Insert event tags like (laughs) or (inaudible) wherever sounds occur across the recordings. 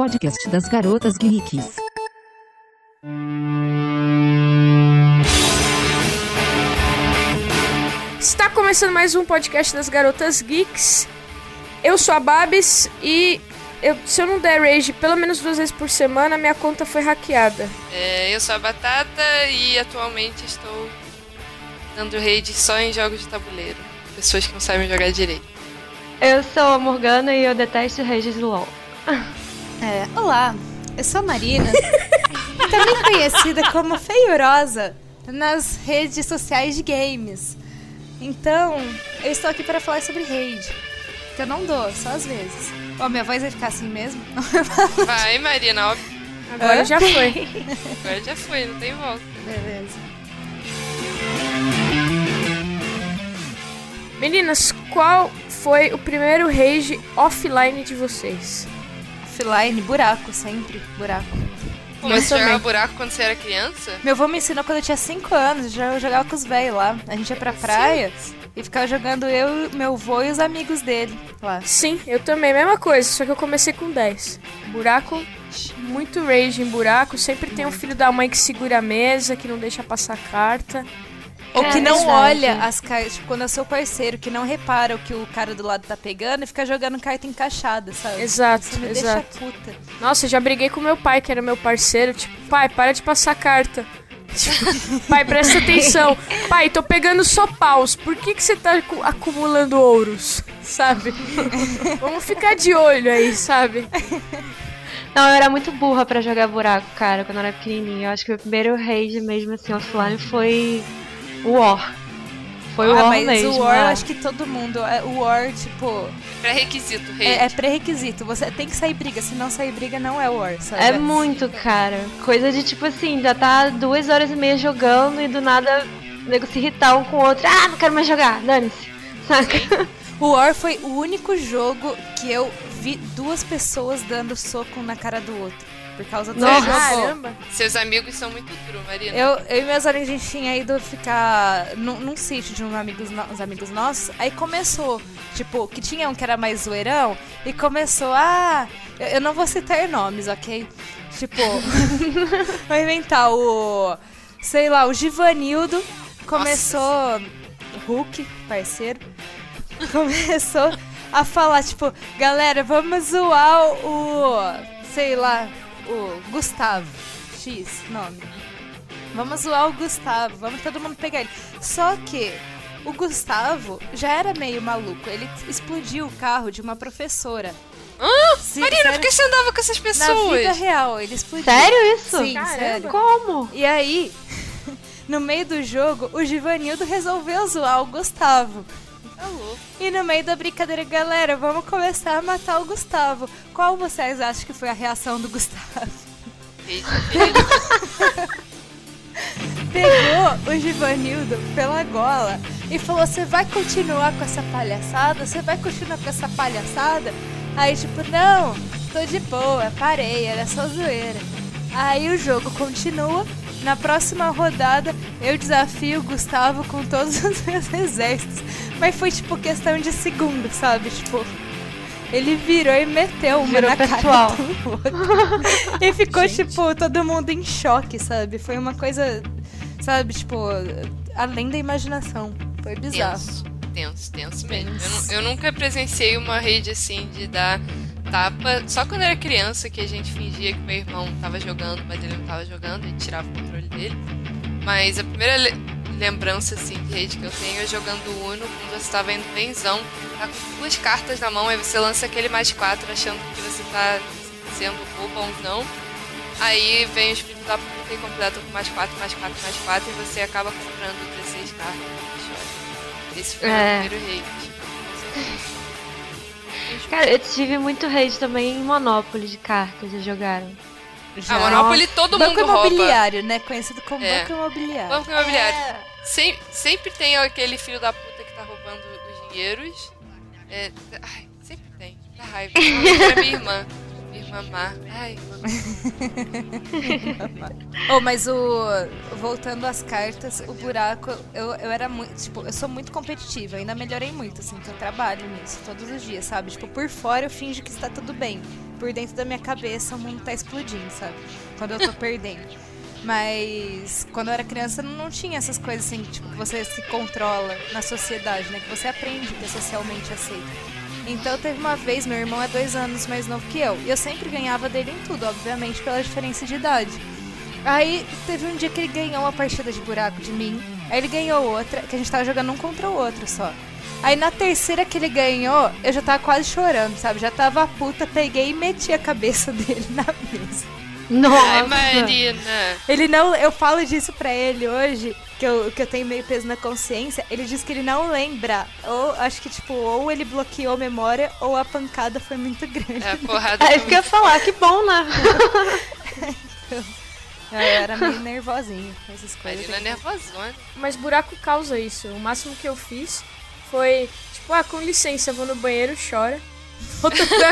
podcast das garotas geeks. Está começando mais um podcast das Garotas Geeks. Eu sou a Babs e eu- se eu não der rage pelo menos duas vezes por semana, minha conta foi hackeada. É, eu sou a Batata e atualmente estou dando raid só em jogos de tabuleiro. Pessoas que não sabem jogar direito. Eu sou a Morgana e eu detesto redes do LoL. (laughs) É, olá, eu sou a Marina, (laughs) também conhecida como Feiorosa nas redes sociais de games. Então, eu estou aqui para falar sobre raid, que eu não dou, só às vezes. Ó, minha voz vai ficar assim mesmo? Vai, Marina, óbvio. Agora Hã? já foi. Agora já foi, não tem volta. Beleza. Meninas, qual foi o primeiro rage offline de vocês? Offline, buraco, sempre, buraco. Pô, mas você jogava buraco quando você era criança? Meu avô me ensinou quando eu tinha 5 anos, já eu jogava com os velhos lá. A gente ia pra praia e ficava jogando eu, meu avô e os amigos dele lá. Sim, eu também, mesma coisa, só que eu comecei com 10. Buraco, muito rage em buraco, sempre tem um filho da mãe que segura a mesa, que não deixa passar carta. Ou É, que não verdade. olha as cartas, tipo, quando é seu parceiro, que não repara o que o cara do lado tá pegando e fica jogando carta encaixada, sabe? Exato, Isso me exato. deixa puta. Nossa, eu já briguei com meu pai, que era meu parceiro. Tipo, pai, para de passar carta. Tipo, (laughs) pai, presta atenção. Pai, tô pegando só paus. Por que, que você tá acu- acumulando ouros? Sabe? (laughs) Vamos ficar de olho aí, sabe? Não, eu era muito burra pra jogar buraco, cara, quando eu era pequenininha. Eu acho que o meu primeiro rage mesmo, assim, offline foi War. Foi o ah, War mas mesmo. o War, eu é. acho que todo mundo. é- O War, tipo, Pré-requisito, raid. é, é pré-requisito. Você tem que sair briga. Se não sair briga, não é War, sabe? É muito, cara. Coisa de tipo assim, já tá duas horas e meia jogando e do nada o nego se irritar um com o outro. Ah, não quero mais jogar, dane-se. Saca? O War foi o único jogo que eu vi duas pessoas dando soco na cara do outro. Por causa do Nossa. jogo. Caramba. Seus amigos são muito true, Marina. Eu, eu e meus amigos, a gente tinha ido ficar num, num sítio de uns amigos, no- uns amigos nossos. Aí começou, tipo, que tinha um que era mais zoeirão. E começou, ah, eu, eu não vou citar nomes, ok? Tipo, (laughs) vou inventar o, sei lá, o Givanildo. Começou, Hulk, parceiro, começou a falar, tipo, galera, vamos zoar o, sei lá, o Gustavo. X, nome. Vamos zoar o Gustavo, vamos todo mundo pegar ele. Só que o Gustavo já era meio maluco. Ele explodiu o carro de uma professora. Ah, Sim, Marina, sério, por que você andava com essas Na pessoas? vida real, ele explodiu. Sério isso? Sim, Caramba. sério. Como? E aí, (laughs) no meio do jogo, o Givanildo resolveu zoar o Gustavo. Tá louco. E no meio da brincadeira, galera, vamos começar a matar o Gustavo. Qual vocês acham que foi a reação do Gustavo? (laughs) Pegou o Givanildo pela gola e falou: Você vai continuar com essa palhaçada? Você vai continuar com essa palhaçada? Aí, tipo, não, tô de boa, parei, era só zoeira. Aí o jogo continua. Na próxima rodada, eu desafio o Gustavo com todos os (laughs) meus exércitos. Mas foi, tipo, questão de segundos, sabe? Tipo, ele virou e meteu uma Virou na pessoal. cara do outro. (laughs) e ficou, tipo, todo mundo em choque, sabe? Foi uma coisa, sabe, tipo, além da imaginação. Foi bizarro. Tenso, tenso, tenso mesmo. Eu, eu nunca presenciei uma rede assim de dar tapa. Só quando era criança que a gente fingia que meu irmão tava jogando, mas ele não tava jogando, a gente tirava o controle dele. Mas a primeira le- lembrança assim de rede que eu tenho é jogando Uno quando você tava indo benzão, tá com duas cartas na mão, aí você lança aquele mais quatro achando que você tá sendo bobo ou não. Aí vem os filhos da puta e completam com mais 4, mais 4, mais 4 e você acaba comprando 16 cartas. Esse foi É. o primeiro rate. Cara, eu tive muito rage também em Monopoly de cartas, já jogaram. Ah, Monopoly todo Banco mundo rouba. imobiliário, né? Conhecido como É. banco imobiliário. Banco imobiliário. Sem- sempre tem aquele filho da puta que tá roubando os dinheiros. É, ai, sempre tem. Dá raiva. Era minha irmã. Má. Ai, (laughs) Oh, mas o. Voltando às cartas, o buraco, eu, eu era muito. Tipo, eu sou muito competitiva, ainda melhorei muito, assim, que eu trabalho nisso todos os dias, sabe? Tipo, por fora eu finjo que está tudo bem. por dentro da minha cabeça o mundo tá explodindo, sabe? Quando eu tô perdendo. Mas quando eu era criança não, não tinha essas coisas assim, tipo, que você se controla na sociedade, né? Que você aprende que é socialmente aceito. Então teve uma vez, meu irmão é dois anos mais novo que eu, e eu sempre ganhava dele em tudo, obviamente pela diferença de idade. Aí teve um dia que ele ganhou uma partida de buraco de mim, aí ele ganhou outra, que a gente tava jogando um contra o outro só. Aí na terceira que ele ganhou, eu já tava quase chorando, sabe? Já tava puta, peguei e meti a cabeça (laughs) dele na mesa. Nossa! Ai, Marina. Ele não. Eu falo disso pra ele hoje, que eu, que eu tenho meio peso na consciência. Ele diz que ele não lembra. Ou acho que, tipo, ou ele bloqueou a memória, ou a pancada foi muito grande. É, a porrada (laughs) É isso que eu ia falar, que bom, né? (laughs) Eu era meio nervosinho com essas coisas. Marina é nervosona. Mas buraco causa isso. O máximo que eu fiz foi, tipo, ah, com licença, eu vou no banheiro, chora. (laughs) Volta pra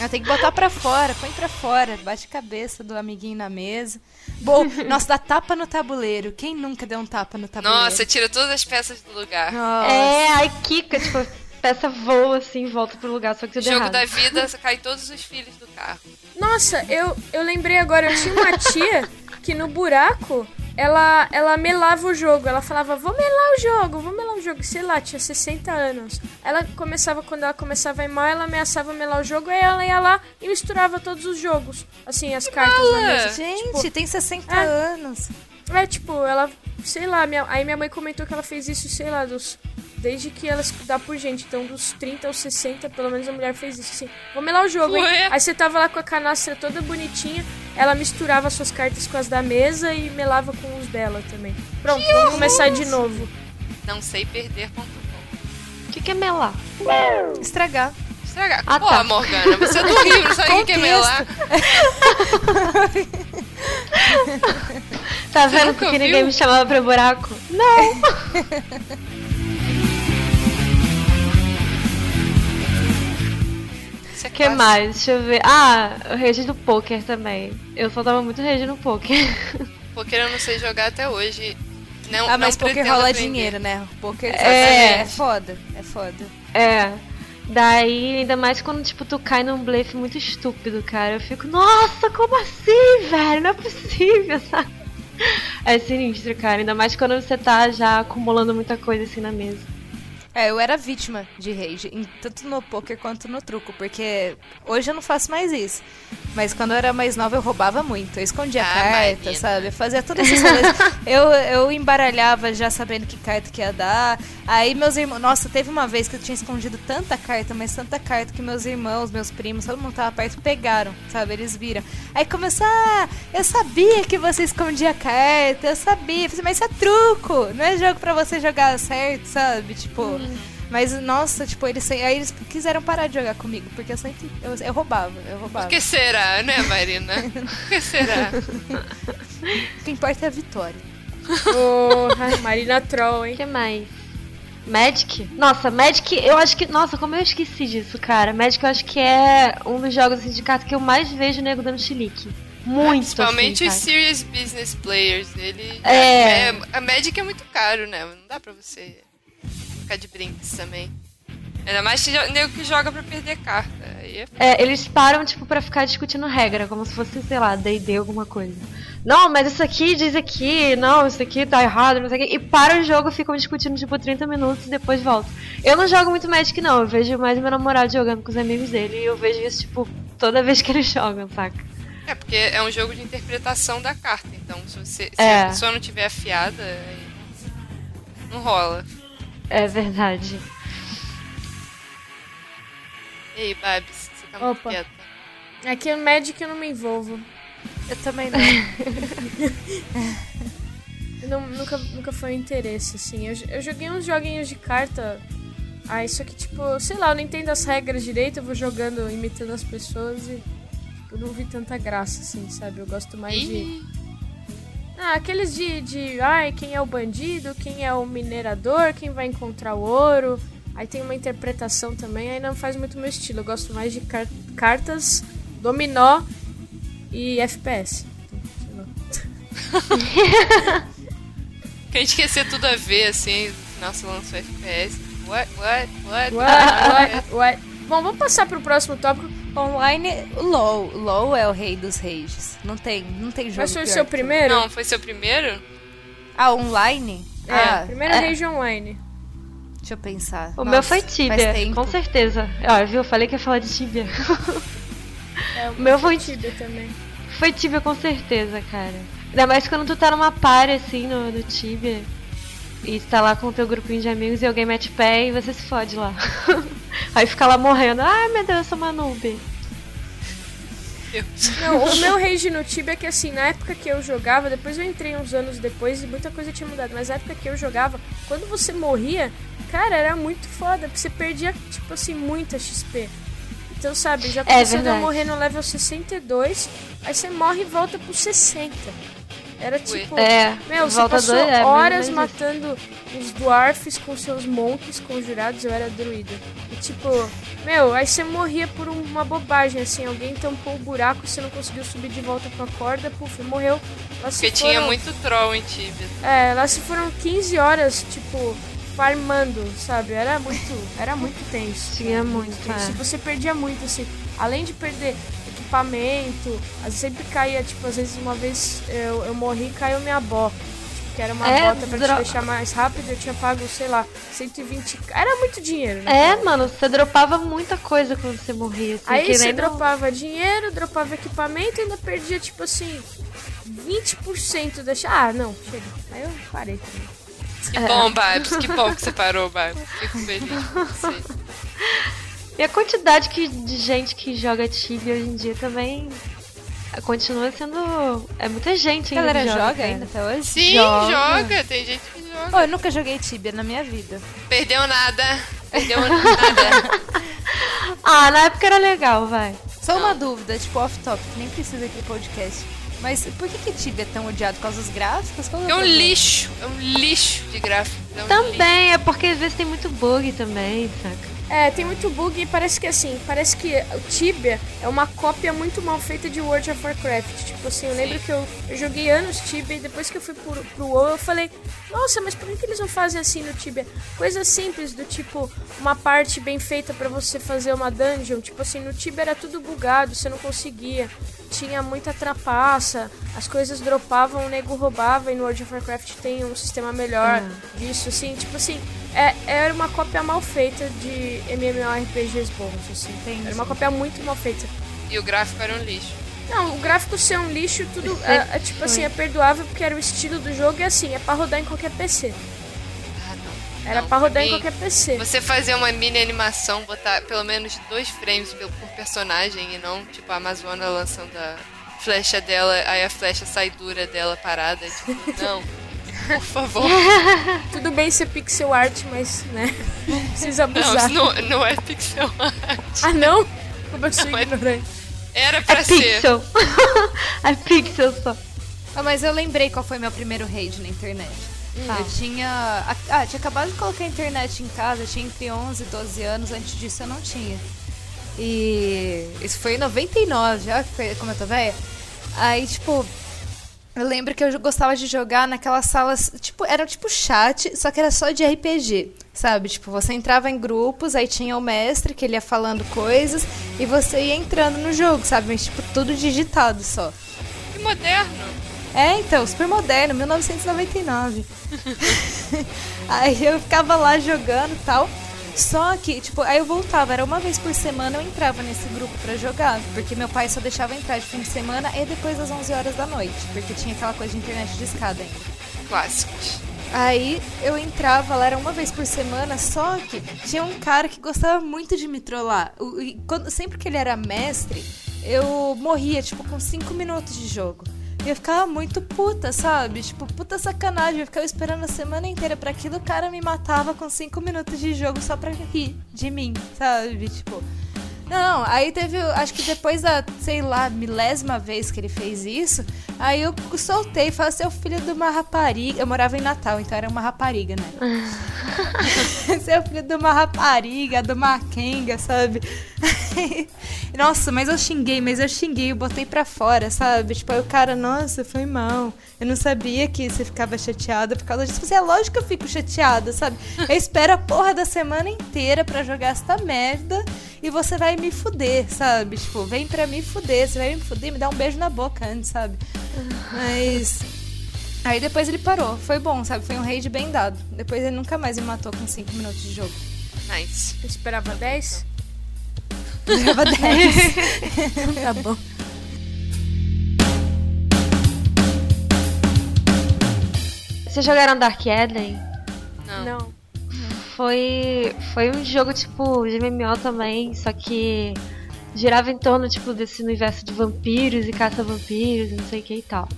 Eu tenho que botar pra fora, põe pra fora. Bate a cabeça do amiguinho na mesa. Bom, (laughs) nossa, dá tapa no tabuleiro. Quem nunca deu um tapa no tabuleiro? Nossa, tira todas as peças do lugar. Nossa. É, aí quica, tipo, a peça voa assim, volta pro lugar, só que tudo Jogo errado. da vida, cai todos os filhos do carro. Nossa, eu, eu lembrei agora, eu tinha uma tia que no buraco, ela, ela melava o jogo. Ela falava, vou melar o jogo, vou melar o jogo. Sei lá, tinha 60 anos. Ela começava, quando ela começava a ir mal, ela ameaçava melar o jogo, aí ela ia lá e misturava todos os jogos. Assim, as cartas na mesa. Gente, Tipo, tem 60 é. anos. É, tipo, ela, sei lá, minha, aí minha mãe comentou que ela fez isso, sei lá, dos. Desde que ela se dá por gente, então dos 30 aos 60, pelo menos a mulher fez isso, assim. Vou melar o jogo, hein? Ué? Aí você tava lá com a canastra toda bonitinha, ela misturava suas cartas com as da mesa e melava com os dela também. Pronto, vamos começar de novo. Não sei perder.com. O que, que é melar? Estragar. Estragar. Ah, Pô, tá. Morgana, você é do (laughs) Rio, não sabe o que é melar. (laughs) Tá vendo porque viu? ninguém me chamava pra buraco? Não! (laughs) O que mais? Deixa eu ver. Ah, o rage do poker também. Eu só dava muito rage no poker. (laughs) Poker eu não sei jogar até hoje. Não, Ah, mas não poker rola aprender. dinheiro, né? Poker É. é foda. É foda. É. Daí, ainda mais quando, tipo, tu cai num blefe muito estúpido, cara. Eu fico, nossa, como assim, velho? Não é possível, (laughs) sabe? É sinistro, cara. Ainda mais quando você tá já acumulando muita coisa assim na mesa. É, eu era vítima de rage, tanto no poker quanto no truco, porque hoje eu não faço mais isso. Mas quando eu era mais nova eu roubava muito. Eu escondia Ah, carta, Marina. sabe? Eu fazia todas essas coisas. (laughs) eu, eu embaralhava já sabendo que carta que ia dar. Aí meus irmãos. Nossa, teve uma vez que eu tinha escondido tanta carta, mas tanta carta que meus irmãos, meus primos, todo mundo tava perto, pegaram, sabe? Eles viram. Aí começou, ah, eu sabia que você escondia carta, eu sabia. Eu falei, mas isso é truco, não é jogo pra você jogar certo, sabe? Tipo. Mas, nossa, tipo, eles, aí eles quiseram parar de jogar comigo, porque eu sempre. Eu, eu roubava, eu roubava. Por que será, né, Marina? Por que será? O que importa é a vitória. Porra, (laughs) Marina Troll, O hein? que mais? Magic? Nossa, Magic, eu acho que. Nossa, como eu esqueci disso, cara. Magic eu acho que é um dos jogos assim, de carta que eu mais vejo nego dando chilique. Muito. Principalmente assim, os serious business players. Ele, É. A Magic é muito caro, né? Não dá pra você ficar de brinks também. Ainda mais que nego que joga pra perder carta. É É, eles param, tipo, pra ficar discutindo regra, como se fosse, sei lá, D&D alguma coisa. Não, mas isso aqui diz aqui, não, isso aqui tá errado, não sei o quê. E para o jogo, ficam discutindo, tipo, 30 minutos e depois voltam. Eu não jogo muito Magic, não. Eu vejo mais meu namorado jogando com os amigos dele e eu vejo isso, tipo, toda vez que eles jogam, saca? É, porque é um jogo de interpretação da carta. Então, se, você, se É. a pessoa não tiver afiada, aí não rola. É verdade. E aí, Babs, você tá muito Opa. quieta. Aqui no Magic eu não me envolvo. Eu também não. Eu (laughs) não- nunca, nunca foi um interesse, assim. Eu, eu joguei uns joguinhos de carta. Ah, isso aqui, tipo, sei lá, eu não entendo as regras direito, eu vou jogando, imitando as pessoas e eu não vi tanta graça, assim, sabe? Eu gosto mais de. Ah, aqueles de, de. Ai, quem é o bandido, quem é o minerador, quem vai encontrar o ouro. Aí tem uma interpretação também, aí não faz muito meu estilo. Eu gosto mais de car- cartas, dominó e FPS. Que a gente quer ser tudo a ver, assim, no final você lança o FPS. What, what, what? What, what, what? Bom, vamos passar pro próximo tópico. Online, o LoL. O LoL é o rei dos rages. Não tem, não tem jogo Mas foi o seu primeiro? Não, foi seu primeiro? Ah, online? É, ah, primeiro é. rage online. deixa eu pensar. O Nossa, meu foi Tibia, com certeza. Ó, viu? Eu falei que ia falar de Tibia. É, (laughs) O meu foi Tibia também. Foi Tibia com certeza, cara. Ainda mais quando tu tá numa party assim no, no Tibia. E tá lá com o teu grupinho de amigos e alguém mete pé e você se fode lá. (laughs) Aí fica lá morrendo. Ai meu Deus, eu sou uma noob. Não, o meu rage no Tibia é que assim, na época que eu jogava, depois eu entrei uns anos depois e muita coisa tinha mudado, mas na época que eu jogava, quando você morria, cara, era muito foda, porque você perdia, tipo assim, muita XP. Então, sabe, já aconteceu de eu morrer no level 62, aí você morre e volta pro 60. Era tipo. É, Meu, você passou dois- é, horas matando os dwarfs com seus monks conjurados, eu era druida. E tipo, meu, aí você morria por um- uma bobagem, assim, alguém tampou o buraco e você não conseguiu subir de volta com a corda, puf, morreu. Lá Porque tinha foram- muito troll em Tibia. É, lá se foram 15 horas, tipo, farmando, sabe? Era muito, era muito tenso. Tinha cara, muito, tenso. é. Você perdia muito, assim, além de perder equipamento, às vezes sempre caía, tipo, às vezes uma vez eu, eu morri e caiu minha bó. Tipo, que era uma É, bota pra dro- te deixar mais rápido, eu tinha pago, sei lá, 120. Era muito dinheiro, né? É, mano, você dropava muita coisa quando você morria. Assim, Aí você dropava dinheiro, dropava equipamento e ainda perdia, tipo assim, 20% da. Ah, não, chega. Aí eu parei também. Que É. bom, Babs. Que bom que você parou, Babs. (laughs) Fico feliz por você. E a quantidade que, de gente que joga Tibia hoje em dia também continua sendo. É muita gente A ainda. galera que joga, cara. ainda até hoje? Sim, Joga. joga. Tem gente que joga. Pô, eu nunca joguei Tibia na minha vida. Perdeu nada. Perdeu (laughs) nada. Ah, na época era legal, vai. Só uma dúvida, tipo off-topic, nem precisa aqui podcast. Mas por que, que Tibia é tão odiado? Por causa dos gráficos? Qual É um problema? lixo. É um lixo de gráfico. É um lixo. Também, é porque às vezes tem muito bug também, saca? É, tem muito bug e parece que assim, parece que o Tibia é uma cópia muito mal feita de World of Warcraft. Tipo assim, eu lembro que eu, eu joguei anos Tibia e depois que eu fui pro, pro WoW eu falei, nossa, mas por que, que eles não fazem assim no Tibia? Coisa simples, do tipo, uma parte bem feita pra você fazer uma dungeon. Tipo assim, no Tibia era tudo bugado, você não conseguia. Tinha muita trapaça, as coisas dropavam, o nego roubava e no World of Warcraft tem um sistema melhor disso, assim, tipo assim, é, era uma cópia mal feita de MMORPGs bons, assim. Entendi. Era uma cópia muito mal feita. E o gráfico era um lixo. Não, o gráfico ser um lixo, tudo Sempre é, é, tipo assim, é perdoável porque era o estilo do jogo e assim, é pra rodar em qualquer PC. Não. Era Não, pra rodar em qualquer PC. Você fazer uma mini animação, botar pelo menos dois frames por personagem e não, tipo, a Amazona lançando a flecha dela, aí a flecha sai dura dela parada. Tipo, (laughs) não. Por favor. (laughs) Tudo bem ser pixel art, mas, né, não (laughs) precisa Não, abusar. isso não, não é pixel art. Ah, não? Como eu sou Não, é- ignorante. Era pra É ser. pixel. é pixel só. Ah, mas eu lembrei qual foi meu primeiro raid na internet. Eu tinha. Ah, tinha acabado de colocar a internet em casa, eu tinha entre 11 e 12 anos, antes disso eu não tinha. E isso foi em 99, já como eu tô velha. Aí, tipo, eu lembro que eu gostava de jogar naquelas salas, tipo, era tipo chat, só que era só de RPG, sabe? Tipo, você entrava em grupos, aí tinha o mestre que ele ia falando coisas e você ia entrando no jogo, sabe? Mas, tipo, tudo digitado só. Que moderno. É, então, super moderno, 1999. (laughs) aí eu ficava lá jogando e tal. Só que, tipo, aí eu voltava, era uma vez por semana eu entrava nesse grupo pra jogar. Porque meu pai só deixava entrar de fim de semana e depois das 11 horas da noite. Porque tinha aquela coisa de internet de escada ainda. Clássicos. Aí eu entrava lá, era uma vez por semana, só que tinha um cara que gostava muito de me trollar. E quando- sempre que ele era mestre, eu morria, tipo, com 5 minutos de jogo. E eu ficava muito puta, sabe? Tipo, puta sacanagem. Eu ficava esperando a semana inteira pra aquilo, o cara me matava com 5 minutos de jogo só pra rir de mim, sabe? Tipo. Não, aí teve, acho que depois da, sei lá, milésima vez que ele fez isso, aí eu soltei e falei, seu filho de uma rapariga. Eu morava em Natal, então era uma rapariga, né? (laughs) (laughs) seu filho de uma rapariga, de uma quenga, sabe? (laughs) nossa, mas eu xinguei, mas eu xinguei, eu botei pra fora, sabe? Tipo, aí o cara, nossa, foi mal. Eu não sabia que você ficava chateada por causa disso. Você é lógico que eu fico chateada, sabe? (laughs) Eu espero a porra da semana inteira pra jogar esta merda. e você vai me fuder, sabe? Tipo, vem pra me fuder, você vai me fuder, me dá um beijo na boca antes, sabe? Mas. Aí depois ele parou. Foi bom, sabe? Foi um raid bem dado. Depois ele nunca mais me matou com 5 minutos de jogo. Nice. Eu esperava 10? Leva (laughs) 10. (laughs) Tá bom. Vocês jogaram Dark Eden? Não. Não. Foi, foi um jogo tipo de MMO também, só que girava em torno tipo desse universo de vampiros e caça-vampiros e não sei o que e tal.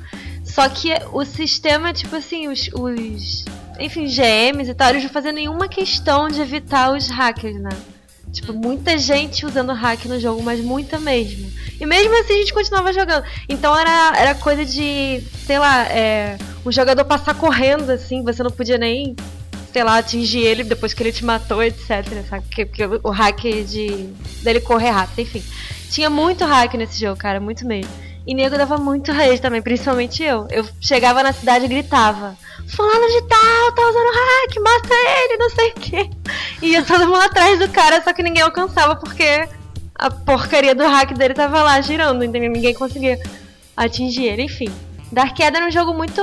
Só que o sistema, tipo assim, os, os enfim, GMs e tal, eles não faziam nenhuma questão de evitar os hackers, né? Tipo, muita gente usando hack no jogo, mas muita mesmo. E mesmo assim a gente continuava jogando. Então era, era coisa de, sei lá, é, o jogador passar correndo, assim, você não podia nem, sei lá, atingir ele depois que ele te matou, etc. Sabe? Porque, porque o hack de. dele correr rápido, enfim. Tinha muito hack nesse jogo, cara, muito mesmo. E nego dava muito rage também, principalmente eu. Eu chegava na cidade e gritava: Fulano de tal, tá usando hack, mata ele, não sei o quê. E ia todo mundo atrás do cara, só que ninguém alcançava porque a porcaria do hack dele tava lá girando, entendeu? Ninguém conseguia atingir ele, enfim. Dark Eden era um jogo muito.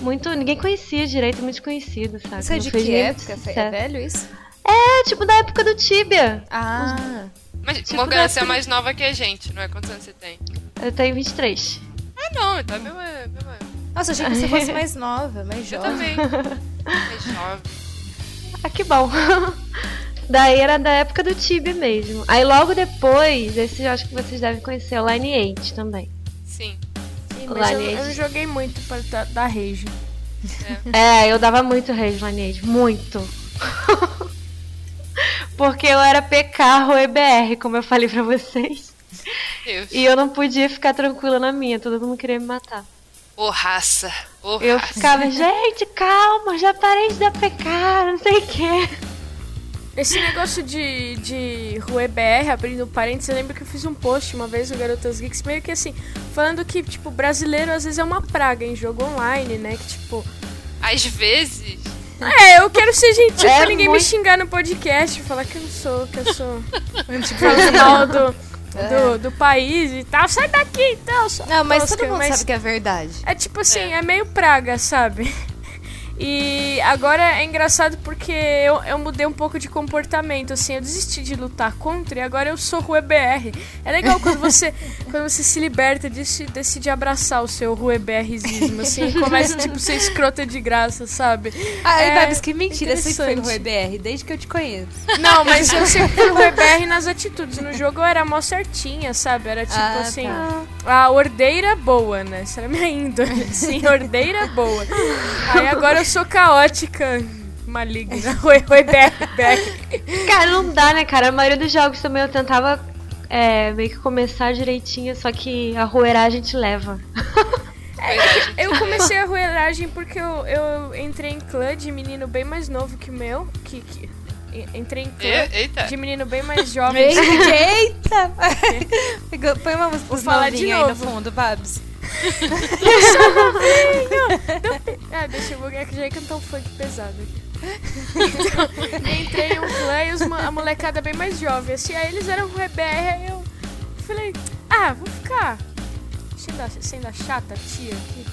Muito. Ninguém conhecia direito, muito desconhecido, sabe? Isso é de que época? É velho isso? É, tipo da época do Tibia. Ah. Mas, Tipo Morgana, da você é mais nova que a gente, não é? Quantos anos você tem? Eu tenho 23. Ah, não, então é mesmo. é Nossa, achei que você fosse (laughs) mais nova, mais Eu jovem. também. Mais jovem. (laughs) Ah, que bom. (laughs) Daí era da época do Tibia mesmo. Aí logo depois, esse eu acho que vocês devem conhecer, o Lineage também. Sim. Sim, mas eu, eu não joguei muito pra dar, dar rage. É, eu dava muito rage Lineage, muito. Porque eu era PK ou EBR, como eu falei pra vocês. Deus. E eu não podia ficar tranquila na minha, todo mundo queria me matar. Ô, raça. Ô, Eu raça. ficava, gente, calma, já parei de dar PK, não sei o quê. Esse negócio de, de Rue BR, abrindo parênteses, eu lembro que eu fiz um post uma vez no Garotas Geeks, meio que assim, falando que, tipo, brasileiro às vezes é uma praga em jogo online, né? Que, tipo, Às vezes. É, eu quero ser gentil É pra ninguém muito- me xingar no podcast, falar que eu não sou, que eu sou. (laughs) tipo, mal do, do, do país e tal. Sai daqui, então, Não, mas tosca, todo mundo mas- sabe que é verdade. É tipo assim, é, meio praga, sabe? E agora é engraçado porque eu, eu mudei um pouco de comportamento, assim, eu desisti de lutar contra e agora eu sou Rue BR. É legal quando você, (laughs) quando você se liberta disso e decide abraçar o seu Rue BRzismo, assim, começa, tipo, ser escrota de graça, sabe? Ai, É Babs, que mentira, você foi no interessante. RBR, desde que eu te conheço. Não, mas eu (laughs) sempre fui Rue BR nas atitudes. No jogo eu era mó certinha, sabe? Era tipo Ah, assim, tá. a ordeira boa, né? Essa era a minha índole, assim, ordeira boa. Aí agora eu sou caótica, maligna. (laughs) Oi, oi, BR, BR. Cara, não dá, né, cara? A maioria dos jogos também eu tentava é, meio que começar direitinho, só que a roeragem te leva. Verdade. (laughs) Eu comecei a roeragem porque eu, eu entrei em clã de menino bem mais novo que o meu. Que, que- entrei em clã Eita. de menino bem mais jovem. Eita! (laughs) Pegou- Põe uma música Vou falar de novinha aí no novo. fundo, Babs. Ah, deixa eu ver que já ia cantar um funk pesado aqui. Então, entrei em um clã e os a molecada bem mais jovem, assim, aí eles eram com EBR, aí eu falei, ah, vou ficar sendo a, sendo a chata tia aqui.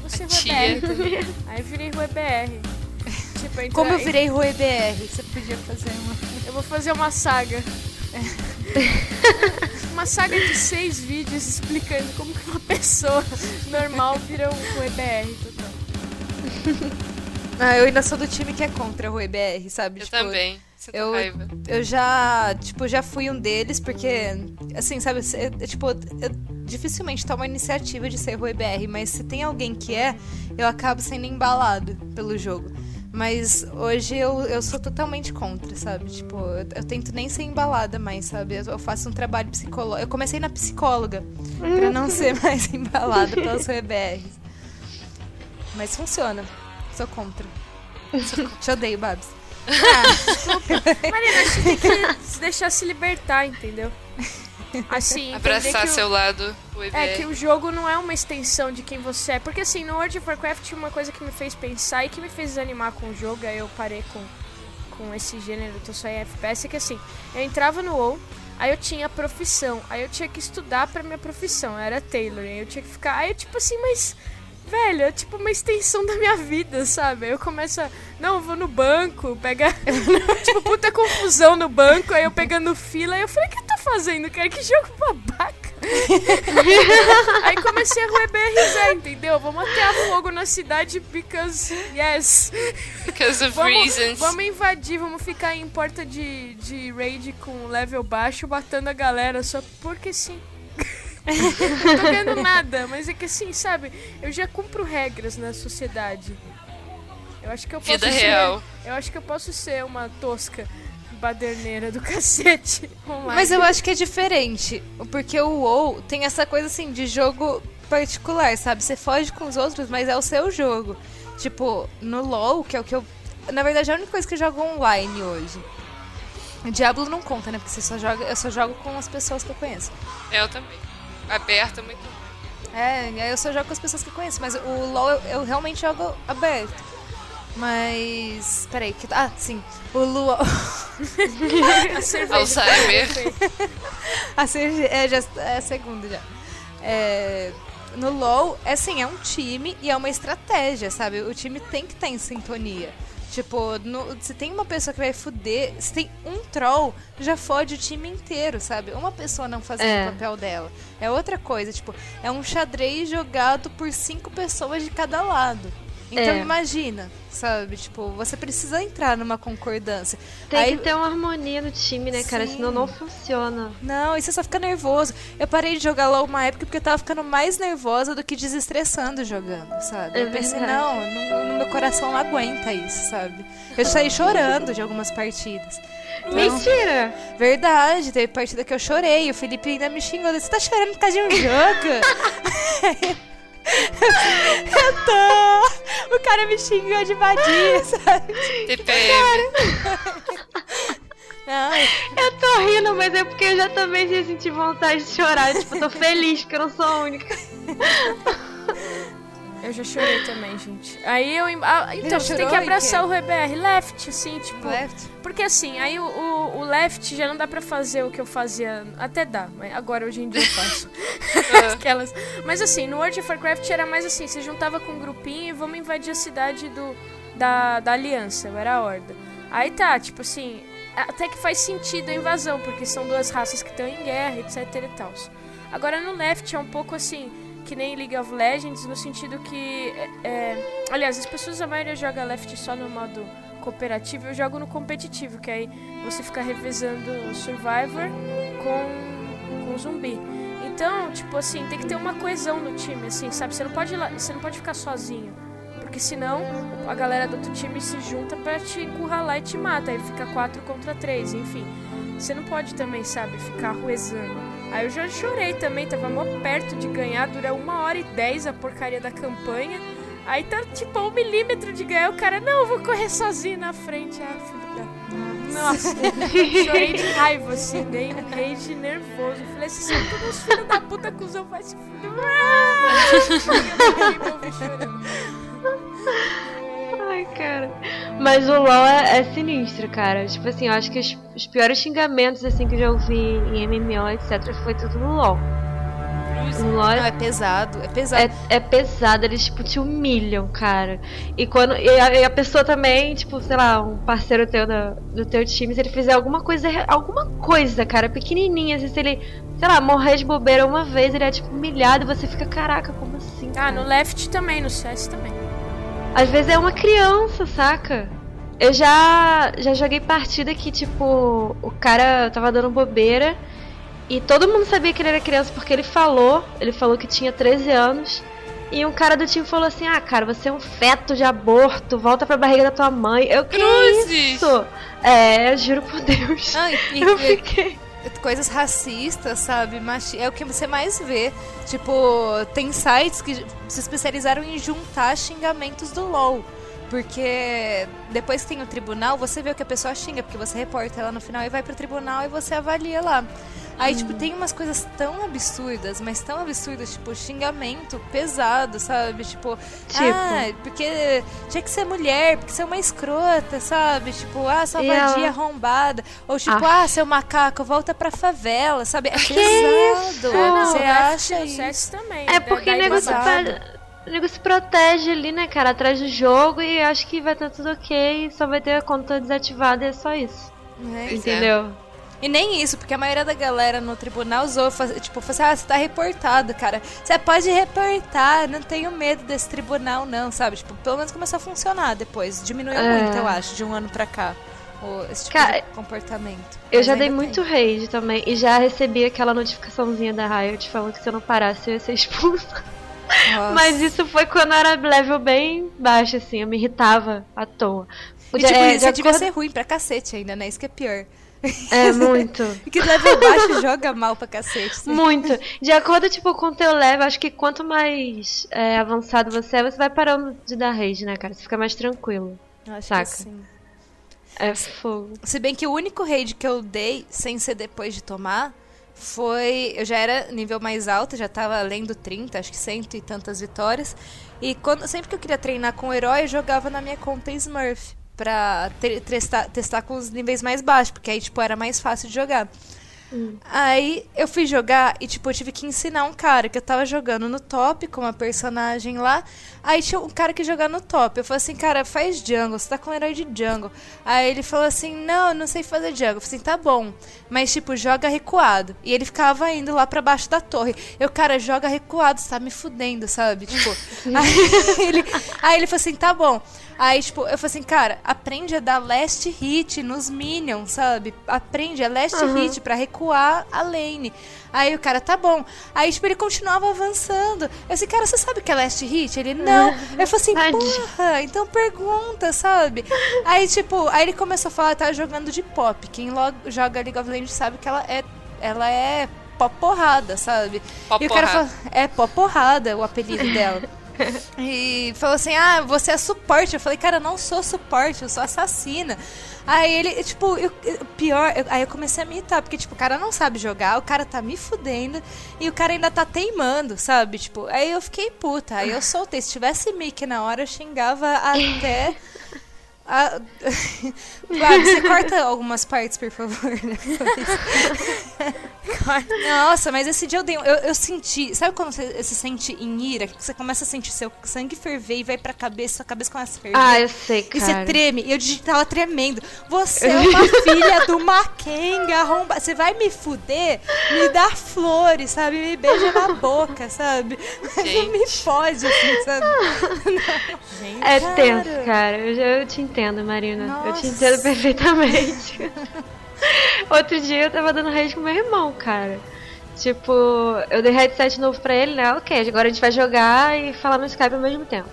Vou ser A Rue tia. BR também. Aí virei Rue BR. Tipo, entra- Como eu virei Rui BR, você podia fazer uma. Eu vou fazer uma saga. (laughs) uma saga de seis vídeos explicando como que uma pessoa normal vira um Rue BR total. (laughs) Ah, eu ainda sou do time que é contra o Rui BR, sabe? Eu Tipo, também. Sinto eu- raiva. Eu já, tipo, já fui um deles, porque, assim, sabe, é, é, tipo, eu dificilmente tomo a iniciativa de ser Rui BR, mas se tem alguém que é, eu acabo sendo embalado pelo jogo. Mas hoje eu, eu sou totalmente contra, sabe? Tipo, eu, eu tento nem ser embalada mais, sabe? Eu, eu faço um trabalho psicológico. Eu comecei na psicóloga pra não ser (laughs) mais embalada pelas RBRs. Mas funciona. Sou contra. Te odeio, Babs. (laughs) Marina, acho que tem que se deixar se libertar, entendeu? (laughs) Assim, entender Abraçar o- seu lado. É que o jogo não é uma extensão de quem você é. Porque assim, no World of Warcraft uma coisa que me fez pensar e que me fez desanimar com o jogo, aí eu parei com, com esse gênero, tô só em FPS, é que assim, eu entrava no WoW, aí eu tinha profissão, aí eu tinha que estudar pra minha profissão, eu era Taylor, aí eu tinha que ficar, aí eu tipo assim, mas velho, é tipo uma extensão da minha vida, sabe? Aí eu começo a. Não, eu vou no banco, pegar. (laughs) tipo, puta confusão no banco, aí eu pegando fila, aí eu falei, o que eu tô fazendo, cara? Que jogo babaca. (laughs) aí comecei a roer BRZ, entendeu? Vamos atear fogo na cidade because yes. Because of Vamos, reasons. vamos invadir, vamos ficar em porta de, de raid com level baixo, matando a galera só porque sim. (laughs) não tô ganhando nada, mas é que assim, sabe? Eu já cumpro regras na sociedade. Eu acho que eu posso Vida ser, real. Eu acho que eu posso ser uma tosca baderneira do (laughs) cacete online. Mas eu acho que é diferente, porque o WoW tem essa coisa assim de jogo particular, sabe? Você foge com os outros, mas é o seu jogo. Tipo, no LoL, que é o que eu. Na verdade, é a única coisa que eu jogo online hoje. O Diablo não conta, né? Porque você só joga, eu só jogo com as pessoas que eu conheço. Eu também. Aberto é muito. É, aí eu só jogo com as pessoas que conheço, mas o LoL eu, eu realmente jogo aberto. Mas. Peraí, que. Ah, sim. O LoL. (laughs) a cerveja. Alzheimer. (laughs) A cerve- é, já, é a segunda já. É, no LoL, é assim, é um time e é uma estratégia, sabe? O time tem que estar em sintonia. Tipo, no- se tem uma pessoa que vai fuder, se tem um troll, já fode o time inteiro, sabe? Uma pessoa não fazendo É. o papel dela. É outra coisa, tipo, é um xadrez jogado por cinco pessoas de cada lado. Então É. imagina, sabe? Tipo, você precisa entrar numa concordância. Tem Aí- que ter uma harmonia no time, né, cara? Sim. Senão não funciona. Não, e você só fica nervoso. Eu parei de jogar LOL uma época porque eu tava ficando mais nervosa do que desestressando jogando, sabe? É eu pensei, verdade. não, no, no meu coração não aguenta isso, sabe? Eu saí chorando de algumas partidas. Mentira! Verdade, teve partida que eu chorei. O Felipe ainda me xingou. Você tá chorando por causa de um jogo? (laughs) (laughs) (laughs) eu tô. O cara me xingou de vadia, (laughs) sabe? TPM. Não, (laughs) Eu tô rindo, mas é porque eu já também já senti vontade de chorar. Tipo, eu tô feliz porque eu não sou a única. Eu já chorei também, gente. Aí eu. ah, então, você tem que abraçar o RBR left, assim, tipo. left. Porque assim, aí o, o, o left já não dá pra fazer o que eu fazia. Até dá, mas agora hoje em dia eu faço. (laughs) (laughs) Aquelas. Mas assim, no World of Warcraft era mais assim: você juntava com um grupinho e vamos invadir a cidade do, da, da Aliança, eu era a Horda. Aí tá, tipo assim, até que faz sentido a invasão, porque são duas raças que estão em guerra, etc e tal. Agora no left é um pouco assim, que nem League of Legends, no sentido que. é, é, aliás, as pessoas, a maioria joga left só no modo cooperativo, eu jogo no competitivo, que aí você fica revezando Survivor com, com zumbi. Então, tipo assim, tem que ter uma coesão no time, assim, sabe? Você não pode, você não pode ficar sozinho. Porque senão a galera do outro time se junta pra te encurralar e te mata. Aí fica 4 contra 3, enfim. Você não pode também, sabe, ficar ruezando. Aí eu já chorei também, tava mó perto de ganhar, dura uma hora e dez a porcaria da campanha. Aí tá tipo um milímetro de ganhar, o cara, não, eu vou correr sozinho na frente. Ah, filho da. Nossa, (laughs) chorei de raiva, assim, dei um rage nervoso. Falei, esses são todos os filhos da puta cuzão, vai se fuder. Ah! (laughs) Eu chorando. Ai, cara. Mas o LoL é, é sinistro, cara. Tipo assim, eu acho que os, os piores xingamentos assim que eu já ouvi em MMO, etc, foi tudo no LoL. No LoL Não, é pesado, é pesado. é, é pesado, eles tipo te humilham, cara. E quando e a, e a pessoa também, tipo, sei lá, um parceiro teu da- do teu time, se ele fizer alguma coisa, alguma coisa, cara, pequenininha, assim, se ele, sei lá, morrer de bobeira uma vez, ele é tipo humilhado e você fica, caraca, como assim? Ah, cara? no left também, no CS também. Às vezes é uma criança, saca? Eu já, já joguei partida que, tipo, o cara tava dando bobeira e todo mundo sabia que ele era criança porque ele falou, ele falou que tinha 13 anos. E um cara do time falou assim: Ah, cara, você é um feto de aborto, volta pra barriga da tua mãe. Eu que Cruzes! isso? É, juro por Deus. E- (laughs) Eu fiquei. Coisas racistas, sabe? Machi é o que você mais vê. Tipo, tem sites que se especializaram em juntar xingamentos do LoL. Porque depois que tem o tribunal, você vê o que a pessoa xinga, porque você reporta ela no final e vai pro tribunal e você avalia lá. Aí, tipo, tem umas coisas tão absurdas, mas tão absurdas, tipo, xingamento pesado, sabe? Tipo, Tipo? ah, porque tinha que ser mulher, porque você é uma escrota, sabe? Tipo, ah, sua E vadia ela- arrombada. Ou tipo, Ah. ah, seu macaco, volta pra favela, sabe? É Que pesado. isso? É, não, Você acha isso? também. É porque o nego se, igualdade. pa- o nego se protege ali, né, cara, atrás do jogo e acho que vai estar tudo ok, só vai ter a conta desativada e é só isso. É, Pois é. E nem isso, porque a maioria da galera no tribunal usou, tipo, falou assim, ah, você tá reportado, cara. Você pode reportar, não tenho medo desse tribunal, não, sabe? Tipo, pelo menos começou a funcionar depois. Diminuiu É. muito, eu acho, de um ano pra cá. esse tipo Cara, de comportamento. Eu Mas já dei muito tem. rage também e já recebi aquela notificaçãozinha da Riot falando que se eu não parasse eu ia ser expulsa. Nossa. Mas isso foi quando eu era level bem baixo, assim, eu me irritava à toa. E, tipo, é, isso de devia acordo- ser ruim pra cacete ainda, né? Isso que é pior. É, muito. (laughs) Que level baixo joga mal pra cacete. assim. Muito. De acordo, tipo, com o teu level, acho que quanto mais é, avançado você é, você vai parando de dar rage, né, cara? Você fica mais tranquilo. Eu acho Saca. que sim. É fogo. Se bem que o único raid que eu dei, sem ser depois de tomar, foi. Eu já era nível mais alto, já tava além do 30, acho que cento e tantas vitórias. E quando, sempre que eu queria treinar com o herói, eu jogava na minha conta Smurf. Pra te- testar, testar com os níveis mais baixos, porque aí, tipo, era mais fácil de jogar. Aí eu fui jogar e, tipo, eu tive que ensinar um cara que eu tava jogando no top com uma personagem lá. Aí tinha um cara que jogava no top. Eu falei assim, cara, faz jungle, você tá com um herói de jungle. Aí ele falou assim, não, eu não sei fazer jungle. Eu falei assim, tá bom. Mas, tipo, joga recuado. E ele ficava indo lá pra baixo da torre. Eu, cara, joga recuado, você tá me fudendo, sabe? Tipo, (laughs) aí (laughs) ele, aí ele falou assim, tá bom. Aí, tipo, eu falei assim, cara, aprende a dar last hit nos minions, sabe? Aprende a last hit pra recuar a lane. Aí o cara, tá bom. Aí, tipo, ele continuava avançando. Eu assim, cara, você sabe o que é last hit? Ele, não. Eu falei assim, porra, então pergunta, sabe? Aí, tipo, aí ele começou a falar, tá jogando de pop. Quem logo joga League of Legends sabe que ela é, ela é pop porrada, sabe? Pop e o cara falou, é pop porrada o apelido dela. (laughs) (laughs) E falou assim: Ah, você é suporte. Eu falei, cara, eu não sou suporte, eu sou assassina. Aí ele, tipo, eu, pior, eu- aí eu comecei a me irritar, porque, tipo, o cara não sabe jogar, o cara tá me fudendo e o cara ainda tá teimando, sabe? Tipo, aí eu fiquei puta, aí eu soltei. Se tivesse mic na hora, eu xingava (laughs) até. A... (laughs) Gabi, você corta algumas partes, por favor. né? (laughs) Nossa, mas esse dia eu dei. um- Eu, eu senti. Sabe quando você se sente em ira? Que você começa a sentir seu sangue ferver e vai pra cabeça, sua cabeça começa a ferver. Ah, eu sei, E você cara. treme, e eu tava tremendo. Você é uma (laughs) filha do Makenga arromba. Você vai me fuder? Me dá flores, sabe? Me beija na boca, sabe? Mas não me pode, assim, sabe? É Cara. tenso, cara. Eu, já- eu te entendo, Marina. Eu te Nossa. entendo perfeitamente. (laughs) Outro dia eu tava dando rage com meu irmão, cara. Tipo, eu dei headset novo pra ele, né? Ok, agora a gente vai jogar e falar no Skype ao mesmo tempo.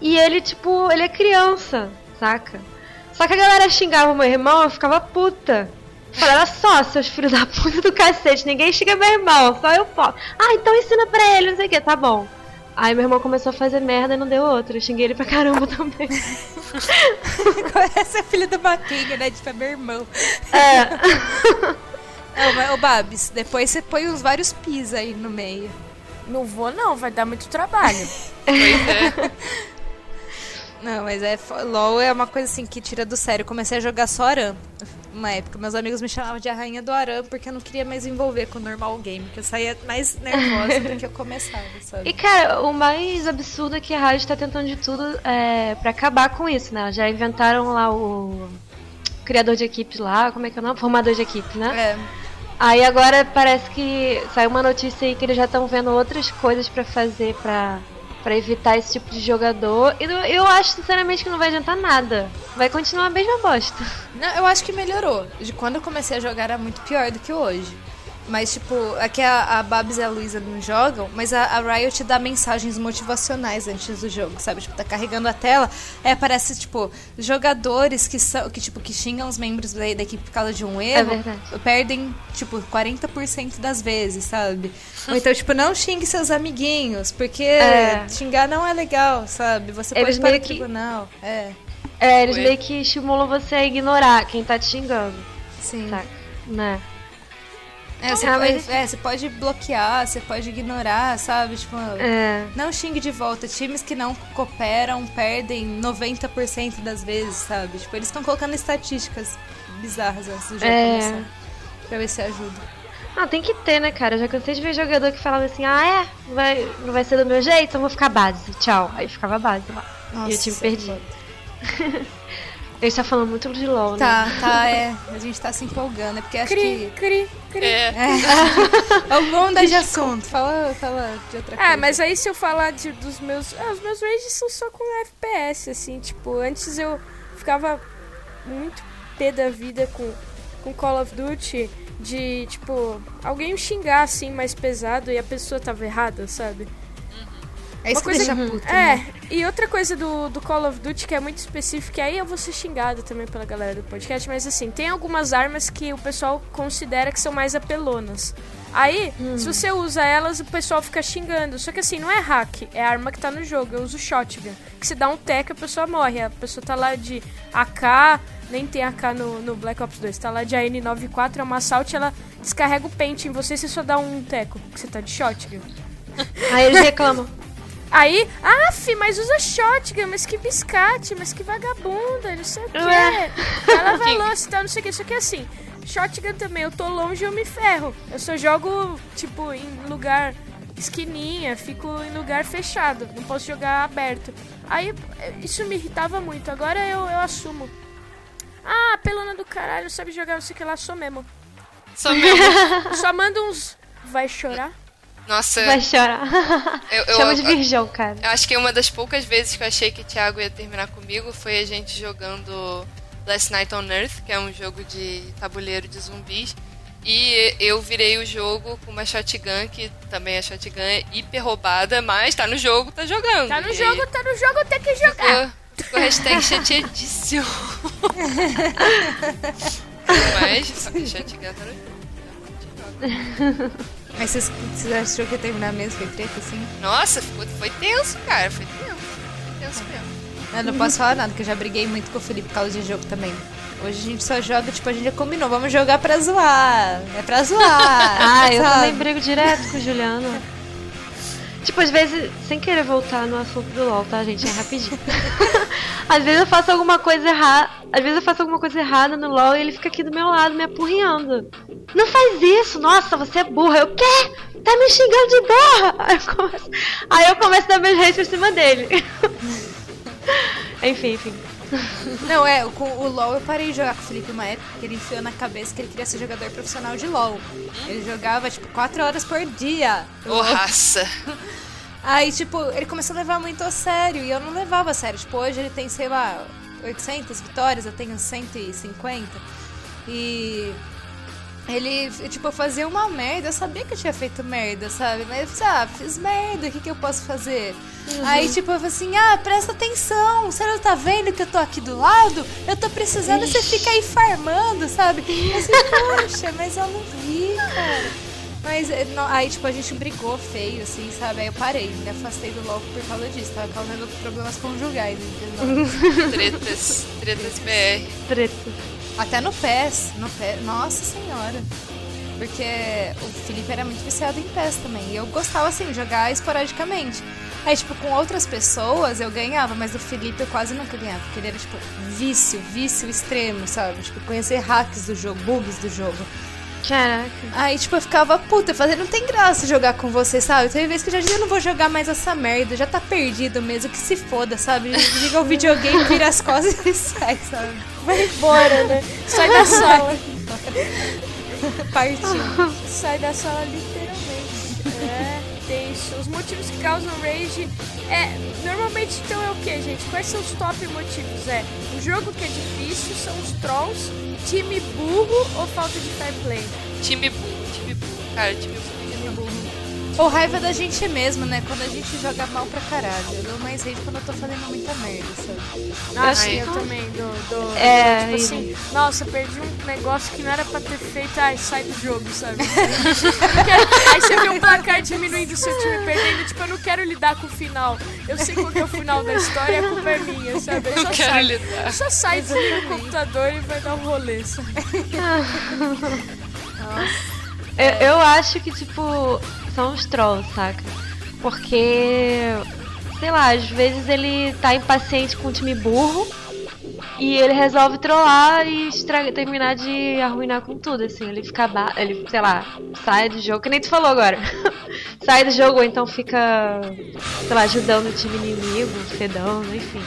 E ele, tipo, ele é criança, saca? Só que a galera xingava o meu irmão, eu ficava puta. Falei, olha só, seus filhos da puta do cacete, ninguém xinga meu irmão, só eu posso. Ah, então ensina pra ele, não sei o que, tá bom. Aí meu irmão começou a fazer merda e não deu outra. Eu xinguei ele pra caramba (laughs) também. Essa é filha do Makenga, né? Tipo, é meu irmão. É. (laughs) Ô Babs, depois você põe uns vários pis aí no meio. Não vou, não, vai dar muito trabalho. (laughs) Pois é. Não, mas é. LOL é uma coisa assim que tira do sério. Eu comecei a jogar só Aram. Uma época, meus amigos me chamavam de a rainha do Aram porque eu não queria mais envolver com o normal game. Que eu saía mais nervosa do que eu começava, sabe? E cara, o mais absurdo é que a rádio tá tentando de tudo é, pra acabar com isso, né? Já inventaram lá o criador de equipes lá, como é que é o nome? Formador de equipe, né? É. Aí agora parece que saiu uma notícia aí que eles já estão vendo outras coisas pra fazer pra, pra evitar esse tipo de jogador. E eu- eu acho sinceramente que não vai adiantar nada. Vai continuar a mesma bosta. Não, eu acho que melhorou. De quando eu comecei a jogar era muito pior do que hoje. Mas, tipo, aqui a, a Babs e a Luísa não jogam, mas a, a Riot dá mensagens motivacionais antes do jogo, sabe? Tipo, tá carregando a tela, aí aparece, tipo, jogadores que são, que, tipo, que xingam os membros da, da equipe por causa de um erro, verdade. perdem, tipo, 40% das vezes, sabe? Ou então, tipo, não xingue seus amiguinhos, porque É. xingar não é legal, sabe? Você Eles pode ir para o que- tribunal. É, É, eles Ué. meio que estimulam você a ignorar quem tá te xingando, sim. saca? Né? É, você Ah, pode, é, você pode bloquear, você pode ignorar, sabe? Tipo, É. não xingue de volta. Times que não cooperam perdem 90% das vezes, sabe? Tipo, eles estão colocando estatísticas bizarras antes do jogo É. começar. Pra ver se ajuda. Ah, tem que ter, né, cara? Eu já cansei de ver jogador que falava assim, ah, é? Não vai, não vai ser do meu jeito, então vou ficar base. Tchau. Aí ficava base lá. e o time é perdia. (laughs) A gente tá falando muito de LOL, né? Tá, tá, é. A gente tá se empolgando. É porque acho Cri, que. cri, cri. É, É (laughs) bom da de assunto. Fala, fala de outra coisa. Ah, mas aí se eu falar de, dos meus. Ah, os meus rages são só com FPS, assim, tipo, antes eu ficava muito pé da vida com, com Call of Duty de, tipo, alguém xingar assim mais pesado e a pessoa tava errada, sabe? É isso uma que coisa- deixa puto, né? É, e outra coisa do, do Call of Duty que é muito específica, e aí eu vou ser xingado também pela galera do podcast, mas assim, tem algumas armas que o pessoal considera que são mais apelonas. Aí, se você usa elas, o pessoal fica xingando. Só que assim, não é hack, é a arma que tá no jogo. Eu uso shotgun. Que se dá um tec, a pessoa morre. A pessoa tá lá de AK, nem tem AK no, no Black Ops 2. Tá lá de AN94, é uma assault, ela descarrega o pente em você e você só dá um teco, porque você tá de shotgun. Aí eles reclamam. (laughs) Aí, af, mas usa shotgun, mas que biscate, mas que vagabunda, não sei o quê. Ué. Ela lava a louça e tal, não sei o quê. Só que assim, shotgun também, eu tô longe eu me ferro. Eu só jogo, tipo, em lugar esquininha, fico em lugar fechado, não posso jogar aberto. Aí, isso me irritava muito. Agora eu, eu assumo. Ah, pelona do caralho, sabe jogar, não sei o que lá, sou mesmo. só mesmo. (laughs) Só manda uns. Vai chorar? Nossa, Vai chorar. eu, eu, Chama de virgão, cara. eu acho que uma das poucas vezes que eu achei que o Thiago ia terminar comigo foi a gente jogando Last Night on Earth, que é um jogo de tabuleiro de zumbis. E eu virei o jogo com uma shotgun, que também é shotgun é hiper roubada, mas tá no jogo, tá jogando. Tá no E jogo, tá no jogo, tem que jogar. Ficou, ficou hashtag chateadíssimo. (laughs) mas, só que shotgun tá no jogo. Mas vocês, vocês achou que ia terminar mesmo? Foi treta, assim? Nossa, ficou, foi tenso, cara. Foi tenso. Foi tenso mesmo. Eu não posso falar nada, porque eu já briguei muito com o Felipe por causa de jogo também. Hoje a gente só joga, tipo, a gente já combinou, vamos jogar pra zoar. É pra zoar. (laughs) Ah, eu também brigo direto com o Juliano. Tipo, às vezes, sem querer voltar no assunto do LOL, tá, gente? É rapidinho. (laughs) às vezes eu faço alguma coisa errada. Às vezes eu faço alguma coisa errada no LOL e ele fica aqui do meu lado me apurrinhando. Não faz isso! Nossa, você é burra! Eu quê? Tá me xingando de burra! (laughs) Aí eu começo, aí eu começo a dar meus reis por cima dele. (laughs) enfim, enfim. Não, é, com o LoL eu parei de jogar com o Felipe uma época, que ele enfiou na cabeça que ele queria ser jogador profissional de LoL. Ele jogava, tipo, 4 horas por dia. Ô, raça. (laughs) Aí, tipo, ele começou a levar muito a sério e eu não levava a sério. Tipo, hoje ele tem, sei lá, 800 vitórias, eu tenho 150. E ele, tipo, fazia uma merda. Eu sabia que eu tinha feito merda, sabe? Mas eu pensei, ah, fiz merda, o que, que eu posso fazer? Aí, tipo, eu falei assim, ah, presta atenção, você não tá vendo que eu tô aqui do lado? Eu tô precisando, você fica aí farmando, sabe? Eu assim, poxa, mas eu não vi, cara. Mas eh, não- aí, tipo, a gente brigou feio, assim, sabe? Aí eu parei, me afastei do LOL por causa disso. Tava causando problemas conjugais, entendeu? (laughs) Tretas, tretas BR. Treta. Até no PES, no PES, nossa senhora. Porque o Felipe era muito viciado em PES também. E eu gostava, assim, jogar esporadicamente. Aí, tipo, com outras pessoas eu ganhava, mas do Felipe eu quase nunca ganhava. Porque ele era, tipo, vício, vício extremo, sabe? Tipo, conhecer hacks do jogo, bugs do jogo. Caraca. Aí, tipo, eu ficava, puta, fazendo, não tem graça jogar com você, sabe? Teve vez que eu já disse, eu não vou jogar mais essa merda, já tá perdido mesmo, que se foda, sabe? Liga o videogame, vira as costas e sai, sabe? Vai embora, né? Sai da sala. (laughs) Partiu. Sai da sala literalmente. Os motivos que causam rage é. Normalmente então é o que, gente? Quais são os top motivos? É o jogo que é difícil, são os trolls, time burro ou falta de fair play? Time burro, time burro. Cara, time burro. Ou raiva da gente mesmo, né? Quando a gente joga mal pra caralho. Eu dou mais rage quando eu tô fazendo muita merda, sabe? Ah, Ai. sim, eu também dou. dou É, tipo e- assim, nossa, perdi um negócio que não era pra ter feito, ai, sai do jogo, sabe? (laughs) Aí você vê um placar diminuindo seu time perdendo, tipo, eu não quero lidar com o final. Eu sei qual que é o final da história, a culpa é minha, sabe? Eu Não só quero sai. lidar. Só sai, desliga o computador e vai dar um rolê, sabe? (laughs) Eu, eu acho que, tipo, são os trolls, saca? Porque, sei lá, às vezes ele tá impaciente com o time burro e ele resolve trollar e terminar de arruinar com tudo, assim. Ele fica, ele, sei lá, sai do jogo, que nem tu falou agora. (laughs) sai do jogo ou então fica, sei lá, ajudando o time inimigo, fedando, enfim.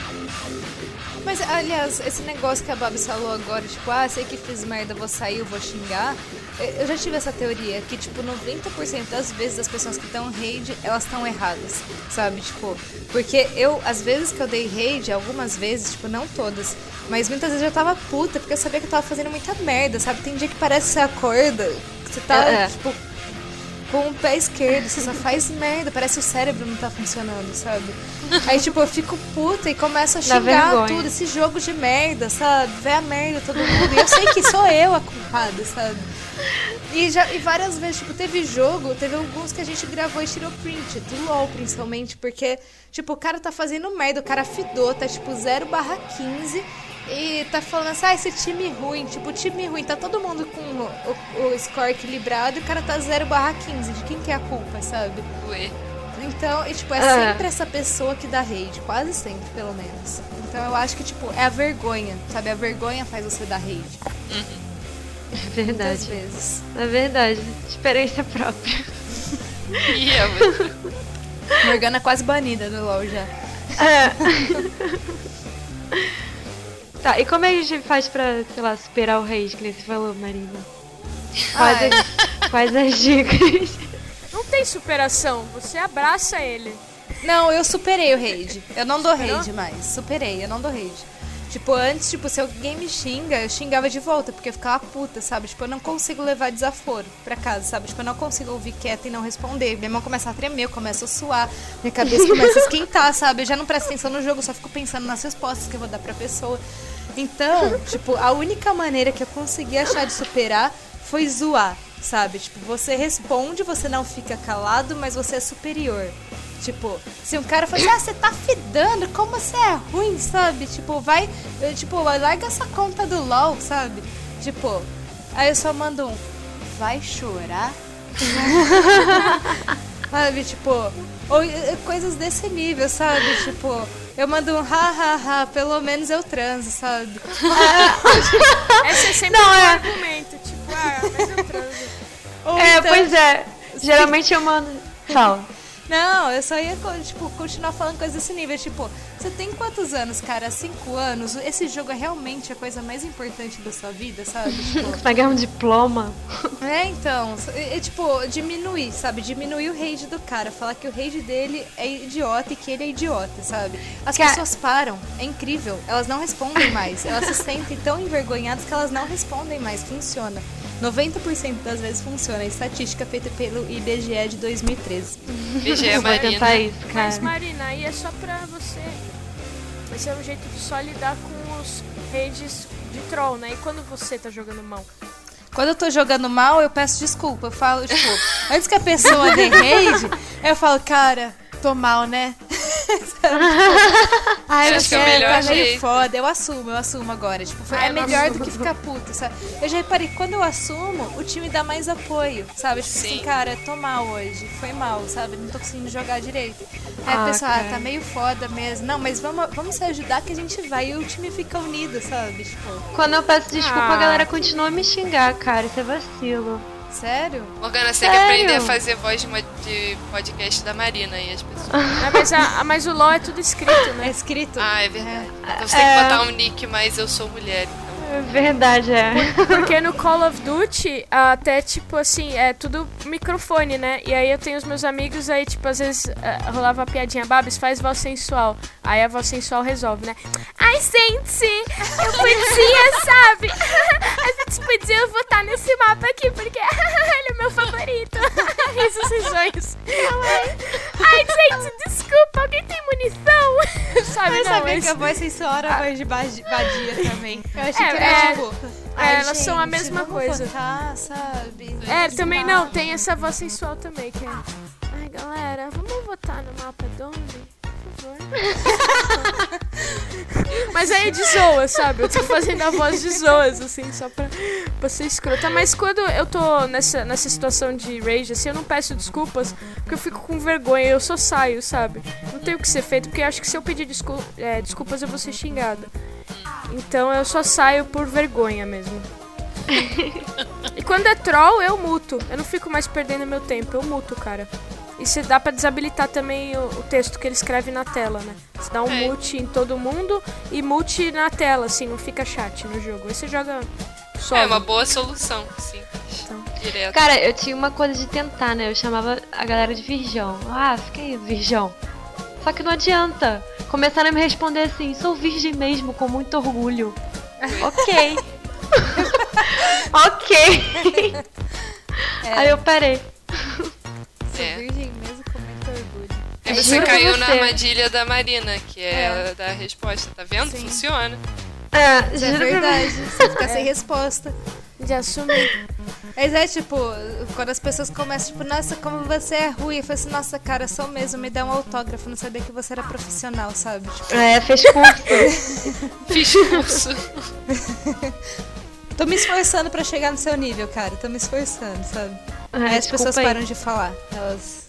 Mas, aliás, esse negócio que a Babs falou agora, tipo, ah, sei que fiz merda, vou sair, eu vou xingar. Eu eu já tive essa teoria que, tipo, 90% das vezes as pessoas que dão raid, elas estão erradas, sabe? Tipo, porque eu, às vezes que eu dei raid, algumas vezes, tipo, não todas, mas muitas vezes eu tava puta, porque eu sabia que eu tava fazendo muita merda, sabe? Tem dia que parece que você acorda, que você tá, É, é. tipo, com o pé esquerdo, você só faz merda, parece que o cérebro não tá funcionando, sabe? Aí, tipo, eu fico puta e começo a xingar tudo, esse jogo de merda, sabe? Vê a merda todo mundo. E eu sei que sou eu a culpada, sabe? E, já, e várias vezes, tipo, teve jogo, teve alguns que a gente gravou e tirou print, do LOL principalmente, porque, tipo, o cara tá fazendo merda, o cara fidou, tá tipo 0 barra 15 e tá falando assim, ah, esse time ruim, tipo, time ruim, tá todo mundo com o, o- o score equilibrado e o cara tá 0 barra 15, de quem que é a culpa, sabe? Ué. Então, e, tipo, é Ah. sempre essa pessoa que dá rage, quase sempre, pelo menos. Então eu acho que, tipo, é a vergonha, sabe? A vergonha faz você dar rage. É Muitas verdade. vezes. É verdade. Experiência própria. (laughs) E outra? Morgana é quase banida do LoL já. É. (laughs) tá, e como é que a gente faz pra, sei lá, superar o rage, que nem você falou, Marina? Quais, Ai. as, quais as dicas? Não tem superação, você abraça ele. Não, eu superei o rage. Eu não dou rage mais. Superei, eu não dou rage. Tipo, antes, tipo, se alguém me xinga, eu xingava de volta, porque eu ficava puta, sabe? Tipo, eu não consigo levar desaforo pra casa, sabe? Tipo, eu não consigo ouvir quieta e não responder. Minha mão começa a tremer, eu começo a suar, minha cabeça (laughs) começa a esquentar, sabe? Eu já não presto atenção no jogo, só fico pensando nas respostas que eu vou dar pra pessoa. Então, tipo, a única maneira que eu consegui achar de superar foi zoar, sabe? Tipo, você responde, você não fica calado, mas você é superior. Tipo, se um cara fala assim, ah, você tá fedando, como você é ruim, sabe? Tipo, vai, eh, tipo, larga essa conta do LOL, sabe? Tipo, aí eu só mando um, vai chorar? (laughs) sabe, tipo, ou eh, coisas desse nível, sabe? Tipo, eu mando um ha ha ha, pelo menos eu transo, sabe? (laughs) Esse é sempre Não, um é. argumento, tipo, ah, mas eu transo. Ou É, então- pois é. Geralmente eu mando. Fala. Não, eu só ia, tipo, continuar falando coisas desse nível. Tipo, você tem quantos anos, cara? Cinco anos? Esse jogo é realmente a coisa mais importante da sua vida, sabe? (laughs) Tipo, Pagar um diploma. é, então, é, é, tipo, diminuir, sabe? Diminuir o rage do cara. Falar que o rage dele é idiota e que ele é idiota, sabe? As pessoas param, é incrível. Elas não respondem mais. Elas se sentem tão envergonhadas que elas não respondem mais. Funciona. 90% das vezes funciona. Estatística feita pelo IBGE de 2013. BG Eu vou Marina. tentar isso, Mas, cara. Marina, aí é só pra você. Esse é um jeito de só lidar com os redes de troll, né? E quando você tá jogando mal? Quando eu tô jogando mal, eu peço desculpa. Eu falo, tipo, antes que a pessoa dê rage, eu falo, cara, tô mal, né? (laughs) Ai, acho que é o melhor tá meio jeito. foda. Eu assumo, eu assumo agora. Tipo, foi- Ah, é melhor assumo. do que ficar puto, sabe? Eu já reparei que quando eu assumo, o time dá mais apoio, sabe? Tipo Sim. assim, cara, tô mal hoje, foi mal, sabe? Não tô conseguindo jogar direito. Aí a Ah, pessoa, ah, tá meio foda mesmo. Não, mas vamos, vamos se ajudar que a gente vai. E o time fica unido, sabe? Tipo, Quando eu peço desculpa, Ah. a galera continua a me xingar, cara. Isso é vacilo. Sério? Morgana, você tem que aprender a fazer voz de, podcast da Marina e as pessoas. (laughs) Ah, mas, a, mas o LOL é tudo escrito, É né? escrito? Ah, é verdade. Então você tem que botar um nick, mas eu sou mulher. É verdade, é. Porque no Call of Duty, até tipo assim, é tudo microfone, né? E aí eu tenho os meus amigos, aí tipo, às vezes eh, rolava a piadinha, Babs, faz voz sensual. Aí a voz sensual resolve, né? Ai, gente, eu podia, (laughs) sabe? A gente podia votar nesse mapa aqui, porque (laughs) ele é meu favorito. Risos e sonhos. Ai, gente, desculpa, alguém tem munição? (laughs) Sabe, Eu não, sabia mas- que a voz sensual era a voz de badi- vadia também. Eu achei É, que é. era tipo. ai, elas são a gente, mesma coisa. votar, sabe? É, também não, tem essa voz sensual também, que é. Ai, galera, vamos votar no mapa? Por (laughs) Mas aí é de zoa, sabe? Eu tô fazendo a voz de zoas, assim, só pra, pra ser escrota. Mas quando eu tô nessa, nessa situação de rage, assim, eu não peço desculpas, porque eu fico com vergonha, eu só saio, sabe? Não tem o que ser feito, porque eu acho que se eu pedir descul é, desculpas eu vou ser xingada. Então eu só saio por vergonha mesmo. e quando é troll, eu muto. Eu não fico mais perdendo meu tempo, eu muto, cara. E se dá pra desabilitar também o, o texto que ele escreve na tela, né? Você dá um É. mute em todo mundo e mute na tela, assim, não fica chat no jogo. Aí você joga só. É uma boa solução, sim. Então. Direto. Cara, eu tinha uma coisa de tentar, né? Eu chamava a galera de virgão. Ah, fica aí, virgão. Só que não adianta. Começaram a me responder assim, sou virgem mesmo, com muito orgulho. ok. (laughs) ok. Aí eu parei. É. Virgem mesmo com muito orgulho. E Eu você juro caiu na você. armadilha da Marina, que é, da resposta, tá vendo? Sim. Funciona. É, é verdade. Você fica sem resposta. De assumir. Mas é tipo, quando as pessoas começam, tipo, nossa, como você é ruim. Eu falei assim, nossa, cara, sou mesmo, me dá um autógrafo. Não sabia que você era profissional, sabe? Tipo, É, fez curso. (laughs) Fiz curso. tô me esforçando pra chegar no seu nível, cara. Tô me esforçando, sabe? É, Aí as pessoas aí. param de falar. Elas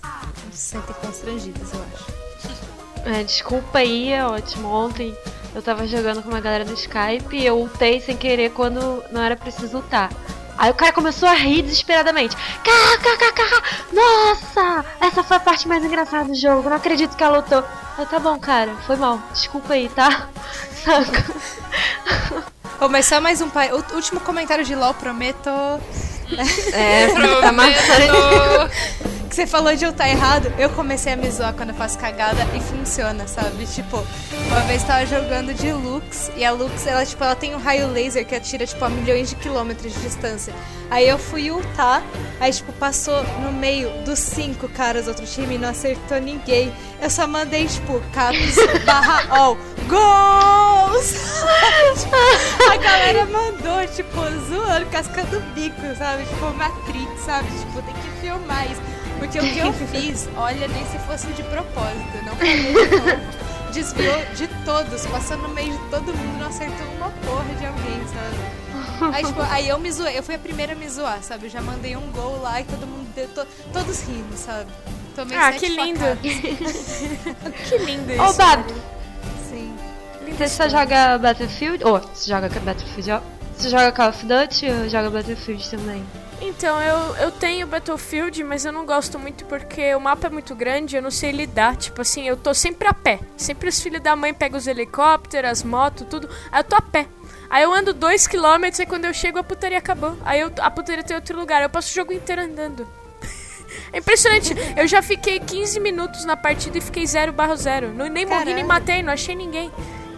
se sentem constrangidas, eu acho. É, desculpa aí, é ótimo. Ontem eu tava jogando com uma galera do Skype e eu ultei sem querer quando não era preciso ultar. Aí o cara começou a rir desesperadamente. KKKK! Nossa! Essa foi a parte mais engraçada do jogo. Não acredito que ela lutou. Eu, tá bom, cara. Foi mal. Desculpa aí, tá? Saca? Ô, mas só mais um pai. O último comentário de LOL, prometo. É, (laughs) tá marcando. (laughs) Você falou de eu estar errado, eu comecei a me zoar quando eu faço cagada e funciona, sabe? Tipo, uma vez tava jogando de Lux e a Lux, ela, tipo, ela tem um raio laser que atira, tipo, a milhões de quilômetros de distância. Aí eu fui ultar, aí, tipo, passou no meio dos cinco caras do outro time e não acertou ninguém. Eu só mandei, tipo, caps (laughs) barra all. Gols! (laughs) a galera mandou, tipo, zoando, cascando o bico, sabe? Tipo, Matrix, sabe? Tipo, tem que filmar isso. Porque o que eu (laughs) fiz, olha, nem se fosse de propósito, não falei de novo. Desviou de todos, passou no meio de todo mundo, não acertou uma porra de alguém, sabe? Aí, tipo, aí eu me zoei, eu fui a primeira a me zoar, sabe? Eu já mandei um gol lá e todo mundo deu, to- todos rindo, sabe? Tomei Ah, que lindo. (laughs) Que lindo isso. Ô, Bab, Sim. você só joga Battlefield? Ou, você joga Battlefield? ó. Você joga Call of Duty ou joga Battlefield também? Então, eu, eu tenho Battlefield, mas eu não gosto muito porque o mapa é muito grande, eu não sei lidar. Tipo assim, eu tô sempre a pé. Sempre os filhos da mãe pegam os helicópteros, as motos, tudo. Aí eu tô a pé. Aí eu ando 2km e quando eu chego a putaria acabou. Aí eu, a putaria tem outro lugar. Eu passo o jogo inteiro andando. (laughs) É impressionante. Eu já fiquei 15 minutos na partida e fiquei 0 barra 0. Não, nem morri, nem matei, não achei ninguém.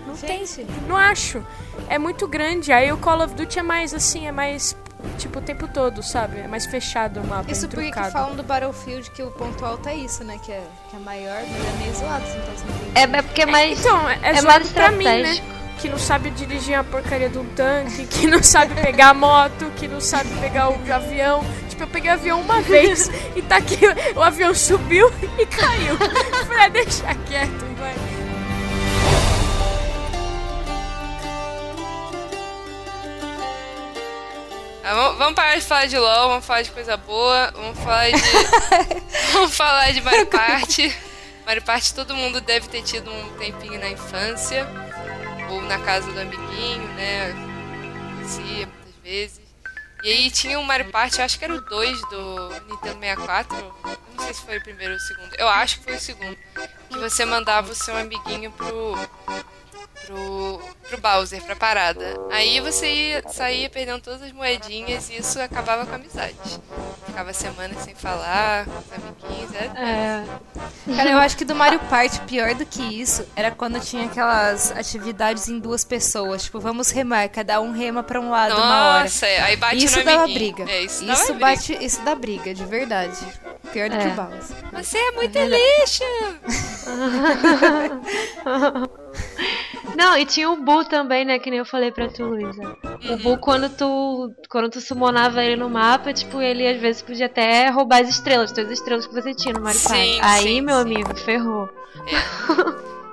Não tem. Gente. Não acho. É muito grande. Aí o Call of Duty é mais assim, é mais. Tipo, o tempo todo, sabe? É mais fechado o mapa. Isso porque que falam do Battlefield que o ponto alto é isso, né? Que é, que é maior, mas é meio zoado, então você não tem. É, é porque é mais. Então, é, é é zoado mais pra mim, né? estratégico. Que não sabe dirigir a porcaria de um tanque, que não sabe pegar a moto, que não sabe pegar o avião. Tipo, eu peguei o avião uma (laughs) vez e tá aqui, o avião subiu e caiu. (laughs) Falei, ah, deixa quieto, vai. Vamos, vamos parar de falar de LOL, vamos falar de coisa boa, vamos falar de. (laughs) vamos falar de Mario Party. Mario Party todo mundo deve ter tido um tempinho na infância. Ou na casa do amiguinho, né? Conhecia muitas vezes. E aí tinha o Mario Party, acho que era o 2 do Nintendo 64. Eu não sei se foi o primeiro ou o segundo. Eu acho que foi o segundo. Que você mandava o seu amiguinho pro. Pro. pro Bowser, pra parada. Aí você ia, saía perdendo todas as moedinhas e isso acabava com a amizade. Ficava semanas sem falar com os amiguinhos. Era... É, Cara, eu acho que do Mario Party, pior do que isso, era quando tinha aquelas atividades em duas pessoas. Tipo, vamos remar, cada um rema pra um lado uma hora. Nossa, é, aí bate Isso no dava amiguinho. briga. É, isso, isso dava bate, isso dá briga, de verdade. Pior do É. que o Bowser. briga. Você é muito lixo! (laughs) Não, e tinha o Bu também, né? Que nem eu falei pra tu, Luísa. O Bu, quando tu, quando tu summonava ele no mapa, tipo, ele às vezes podia até roubar as estrelas, todas as estrelas que você tinha no Mario Sim, Party. Aí, sim, meu sim. amigo, ferrou.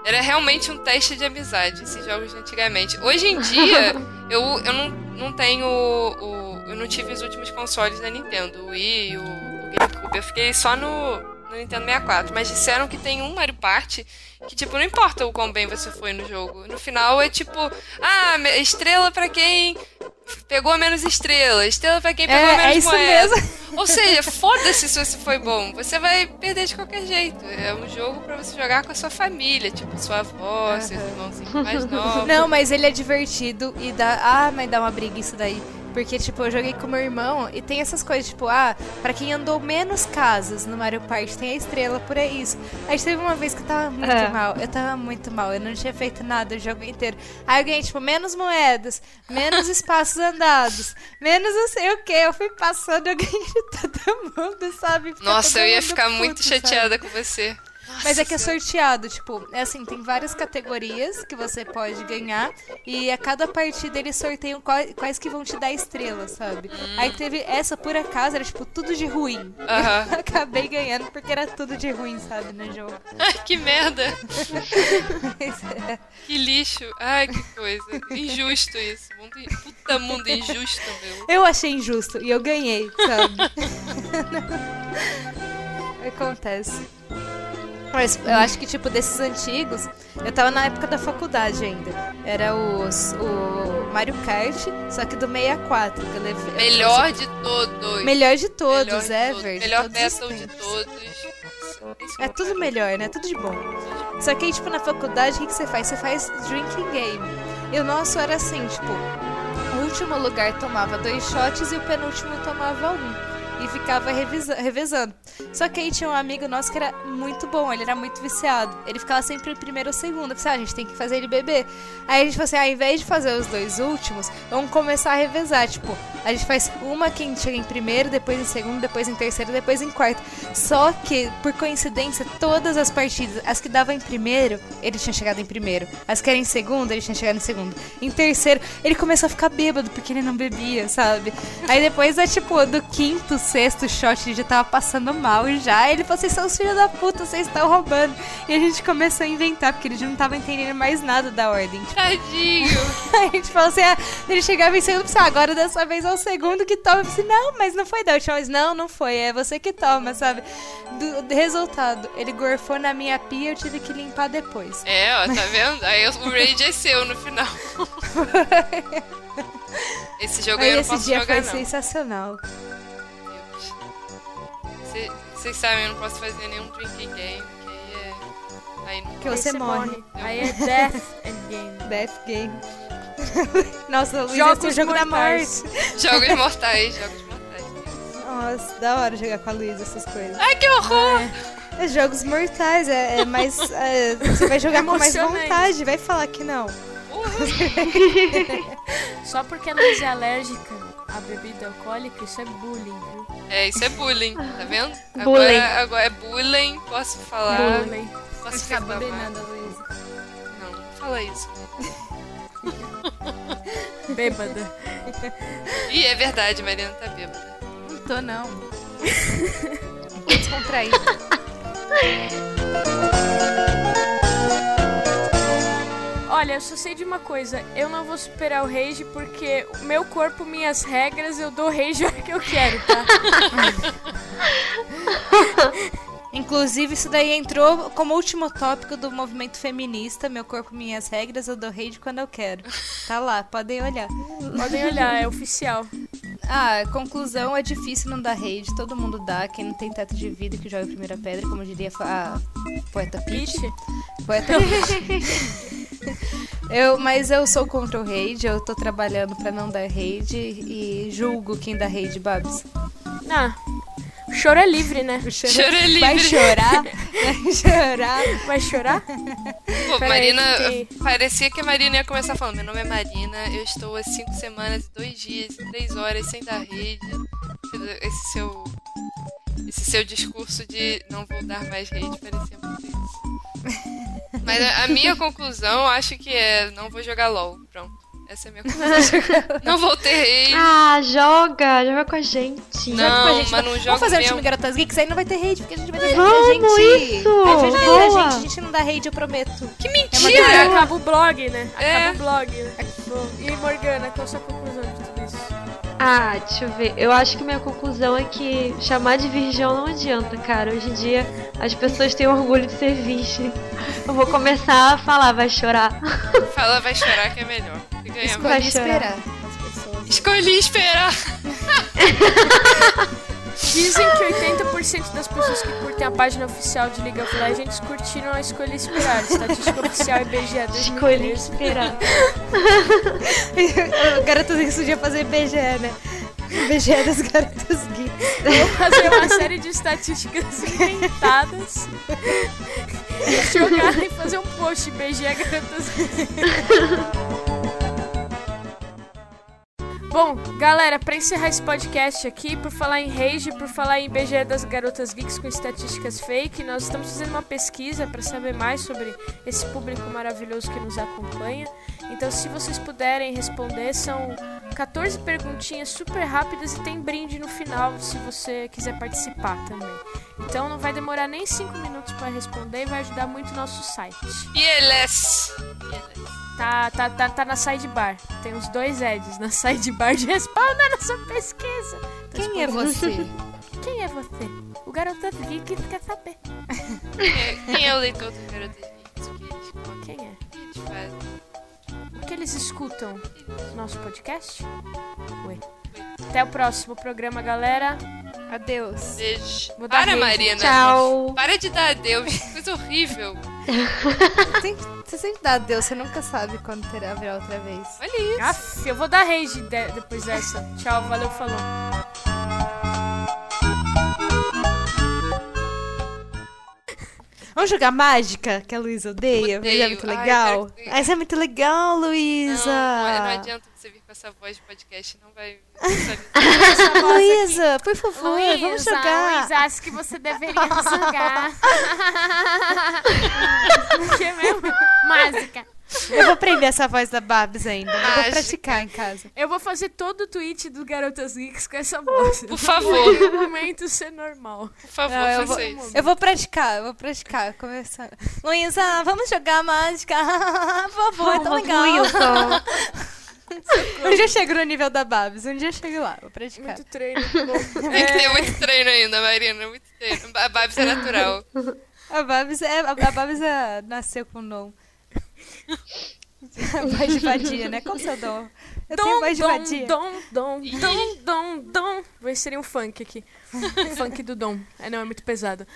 Era realmente um teste de amizade, esses jogos de antigamente. Hoje em dia, (laughs) eu, eu não, não tenho o, Eu não tive os últimos consoles da Nintendo, o Wii, o, o GameCube. Eu fiquei só no, no Nintendo 64. Mas disseram que tem um Mario Party que, tipo, não importa o quão bem você foi no jogo. No final é tipo, ah, estrela pra quem pegou menos estrela, estrela pra quem pegou É, menos é isso moeda. mesmo. Ou seja, foda-se se você foi bom. Você vai perder de qualquer jeito. É um jogo pra você jogar com a sua família, tipo, sua avó, seus irmãozinhos mais novos. Não, mas ele é divertido e dá. Ah, mas dá uma briga isso daí. Porque, tipo, eu joguei com meu irmão e tem essas coisas, tipo, ah, pra quem andou menos casas no Mario Party tem a estrela por aí isso. Aí teve uma vez que eu tava muito É. mal. Eu tava muito mal, eu não tinha feito nada o jogo inteiro. Aí ganhei, tipo, menos moedas, menos (laughs) espaços andados, menos não sei o que. Eu fui passando, eu ganhei de todo mundo, sabe? Fica Nossa, eu ia ficar muito puto, sabe? chateada com você. Mas é que é sorteado, tipo, é assim, tem várias categorias que você pode ganhar e a cada partida eles sorteiam quais, quais que vão te dar estrelas, sabe? Aí teve essa, por acaso, era tipo tudo de ruim. Aham. (laughs) Eu acabei ganhando porque era tudo de ruim, sabe, no jogo. Ai, (laughs) que merda. (laughs) É. Que lixo. Ai, que coisa. Injusto isso. Mundo, in- puta mundo injusto, meu. Eu achei injusto e eu ganhei, sabe? Acontece. Mas eu acho que, tipo, desses antigos, eu tava na época da faculdade ainda. Era os, o Mario Kart, só que do 64. Que eu levei, Melhor de todos. Melhor de todos, Melhor de ever. todos. de Melhor battle de todos. É tudo melhor, né? Tudo de bom. Só que aí, tipo, na faculdade, o que, que você faz? Você faz drinking game. E o nosso era assim, tipo, o último lugar tomava dois shots e o penúltimo tomava um. E ficava revezando. Só que aí tinha um amigo nosso que era muito bom, ele era muito viciado. Ele ficava sempre em primeiro ou segundo. Eu pensei, ah, a gente tem que fazer ele beber. Aí a gente falou assim, ah, ao invés de fazer os dois últimos, vamos começar a revezar. Tipo, a gente faz uma quem chega em primeiro, depois em segundo, depois em terceiro, depois em quarto. Só que, por coincidência, todas as partidas, as que davam em primeiro, ele tinha chegado em primeiro. As que eram em segundo, ele tinha chegado em segundo. Em terceiro, ele começou a ficar bêbado porque ele não bebia, sabe? Aí depois, é tipo, do quinto, sexto shot, ele já tava passando mal já. Ele falou: vocês são os filhos da puta, vocês estão roubando. E a gente começou a inventar, porque ele já não tava entendendo mais nada da ordem. Tadinho. Aí (laughs) a gente falou assim, ah, ele chegava em segundo, pensava, agora dessa vez é o segundo que toma. Eu falei, assim, não, mas não foi da última vez. Não, não foi, é você que toma, sabe? Do, do resultado, ele gorfou na minha pia, eu tive que limpar depois. É, ó, tá vendo? Aí o rage é seu no final. (laughs) Esse jogo Aí eu não esse posso dia jogar, foi não. sensacional. Vocês sabem, eu não posso fazer nenhum drinking game, que aí é... Aí não Que você morre. Aí é Death (laughs) and Game. Death Game. (laughs) Nossa, Luiz Jogos esse é o jogo da morte. (laughs) Jogos mortais, jogos mortais. Nossa, da hora jogar com a Luísa essas coisas. Ai, que horror! É jogos mortais, é, é mais. é, você vai jogar com mais vontade, vai falar que não. Só porque a Luísa é alérgica à bebida alcoólica, isso é bullying, viu? É, isso é bullying, tá vendo? Bullying. Agora, agora é bullying, posso falar. Bullying. Posso Ficar reclamar. bulinando a Luísa. Não, não fala isso. (laughs) Bêbada. Ih, é verdade, Mariana tá bêbada. Não tô, não. (laughs) Tô descontraída. (laughs) Olha, eu só sei de uma coisa. Eu não vou superar o rage porque meu corpo, minhas regras, eu dou rage (laughs) a que eu quero, tá? (laughs) Inclusive, isso daí entrou como último tópico do movimento feminista. Meu corpo, minhas regras, eu dou rage quando eu quero. Tá lá, podem olhar. Podem olhar, é oficial. Ah, conclusão, é difícil não dar rage. Todo mundo dá. Quem não tem teto de vida que joga a primeira pedra, como diria a poeta Peach. Peach? Poeta Peach. Eu, mas eu sou contra o rage, eu tô trabalhando pra não dar rage e julgo quem dá rage, Babs. Ah, choro é livre, né? Choro é livre. Vai chorar, vai chorar. Vai chorar? Pô, Marina, que- parecia que a Marina ia começar falando: Meu nome é Marina, eu estou há cinco semanas, dois dias, três horas sem dar rede. Esse seu. Esse seu discurso de não vou dar mais rede parecia muito isso. Mas a, a minha conclusão, acho que é: não vou jogar LOL. Pronto. Essa é a minha conclusão. (laughs) não vou ter rede. Ah, joga, joga com a gente. Não, Joga com a gente, mas não Vamos jogo fazer o mesmo. time Garotas Geeks, aí não vai ter raid, porque a gente vai ter Vamos, a gente. isso! A gente, Boa! a gente, a gente não dá raid, eu prometo. Que É, mentira! mas acaba o blog, né? Acaba É. o blog. né? E Morgana, qual a sua conclusão de tudo isso? Ah, deixa eu ver. Eu acho que minha conclusão é que chamar de virgão não adianta, cara. Hoje em dia as pessoas têm orgulho de ser virgem. Eu vou começar a falar, vai chorar. Fala, vai chorar que é melhor. Que ganha Vai mais. Escolhi esperar as pessoas. Escolhi esperar. (laughs) Dizem que 80% das pessoas que curtem a página oficial de League of Legends curtiram a escolha esperar. Estatística oficial IBGE Escolhi 2013. esperar. (laughs) Garotas Geeks podia fazer BGE, né? BGE das Garotas Geeks. Vou fazer uma série de estatísticas inventadas. (laughs) Jogar e fazer um post IBGE Garotas Bom, galera, pra encerrar esse podcast aqui, por falar em Rage, por falar em IBGE das Garotas Geeks com estatísticas fake, nós estamos fazendo uma pesquisa para saber mais sobre esse público maravilhoso que nos acompanha. Então, se vocês puderem responder, são 14 perguntinhas super rápidas e tem brinde no final se você quiser participar também. Então, não vai demorar nem 5 minutos para responder e vai ajudar muito o nosso site. E eles. Tá, tá, tá, tá na sidebar. Tem os dois Eds na sidebar de responder (laughs) nossa pesquisa. Quem é você? Quem é você? O garoto geek quer saber. Quem é, quem é o leitor dos garotas eles escutam no nosso podcast? Oi. Até o próximo programa, galera. Adeus. Beijo. Vou dar Para, beijo. Marina. Tchau. Para de dar adeus. Coisa horrível. (laughs) Tem- Você sempre dá adeus, você nunca sabe quando terá haverá outra vez. Olha isso. Aff, eu vou dar rage de- depois dessa. Tchau, valeu, falou. Vamos jogar mágica, que a Luísa odeia? Mas é muito Ai, legal. Mas é muito legal, Luísa. Não, olha, não adianta você vir com essa voz de podcast, não vai (laughs) Luísa, por favor, vamos jogar. Luísa, acho que você deveria jogar. (laughs) (laughs) que mesmo? Mágica. Eu vou aprender essa voz da Babs ainda. Eu vou Mágica. praticar em casa. Eu vou fazer todo o tweet do Garotas Geeks com essa voz. Por favor. No momento ser normal. Por favor, Não, eu, faça vou, isso. eu vou praticar, eu vou praticar, começando. Luísa, vamos jogar mágica. (laughs) Por favor, é tão legal. Wilson. (laughs) Um dia eu chego no nível da Babs, um dia eu chego lá, vou praticar. Muito treino. Bom, (laughs) Tem que ter muito treino ainda, Marina. Muito treino. A Babs é natural. A Babs, é, a, Babs é, nasceu com dom. (laughs) voz de vadia, né? Qual o seu dom? Eu tenho Dom, voz de dom, vadia. dom, dom, dom, dom, dom. Vai ser um funk aqui. funk do dom. É, não, é muito pesado.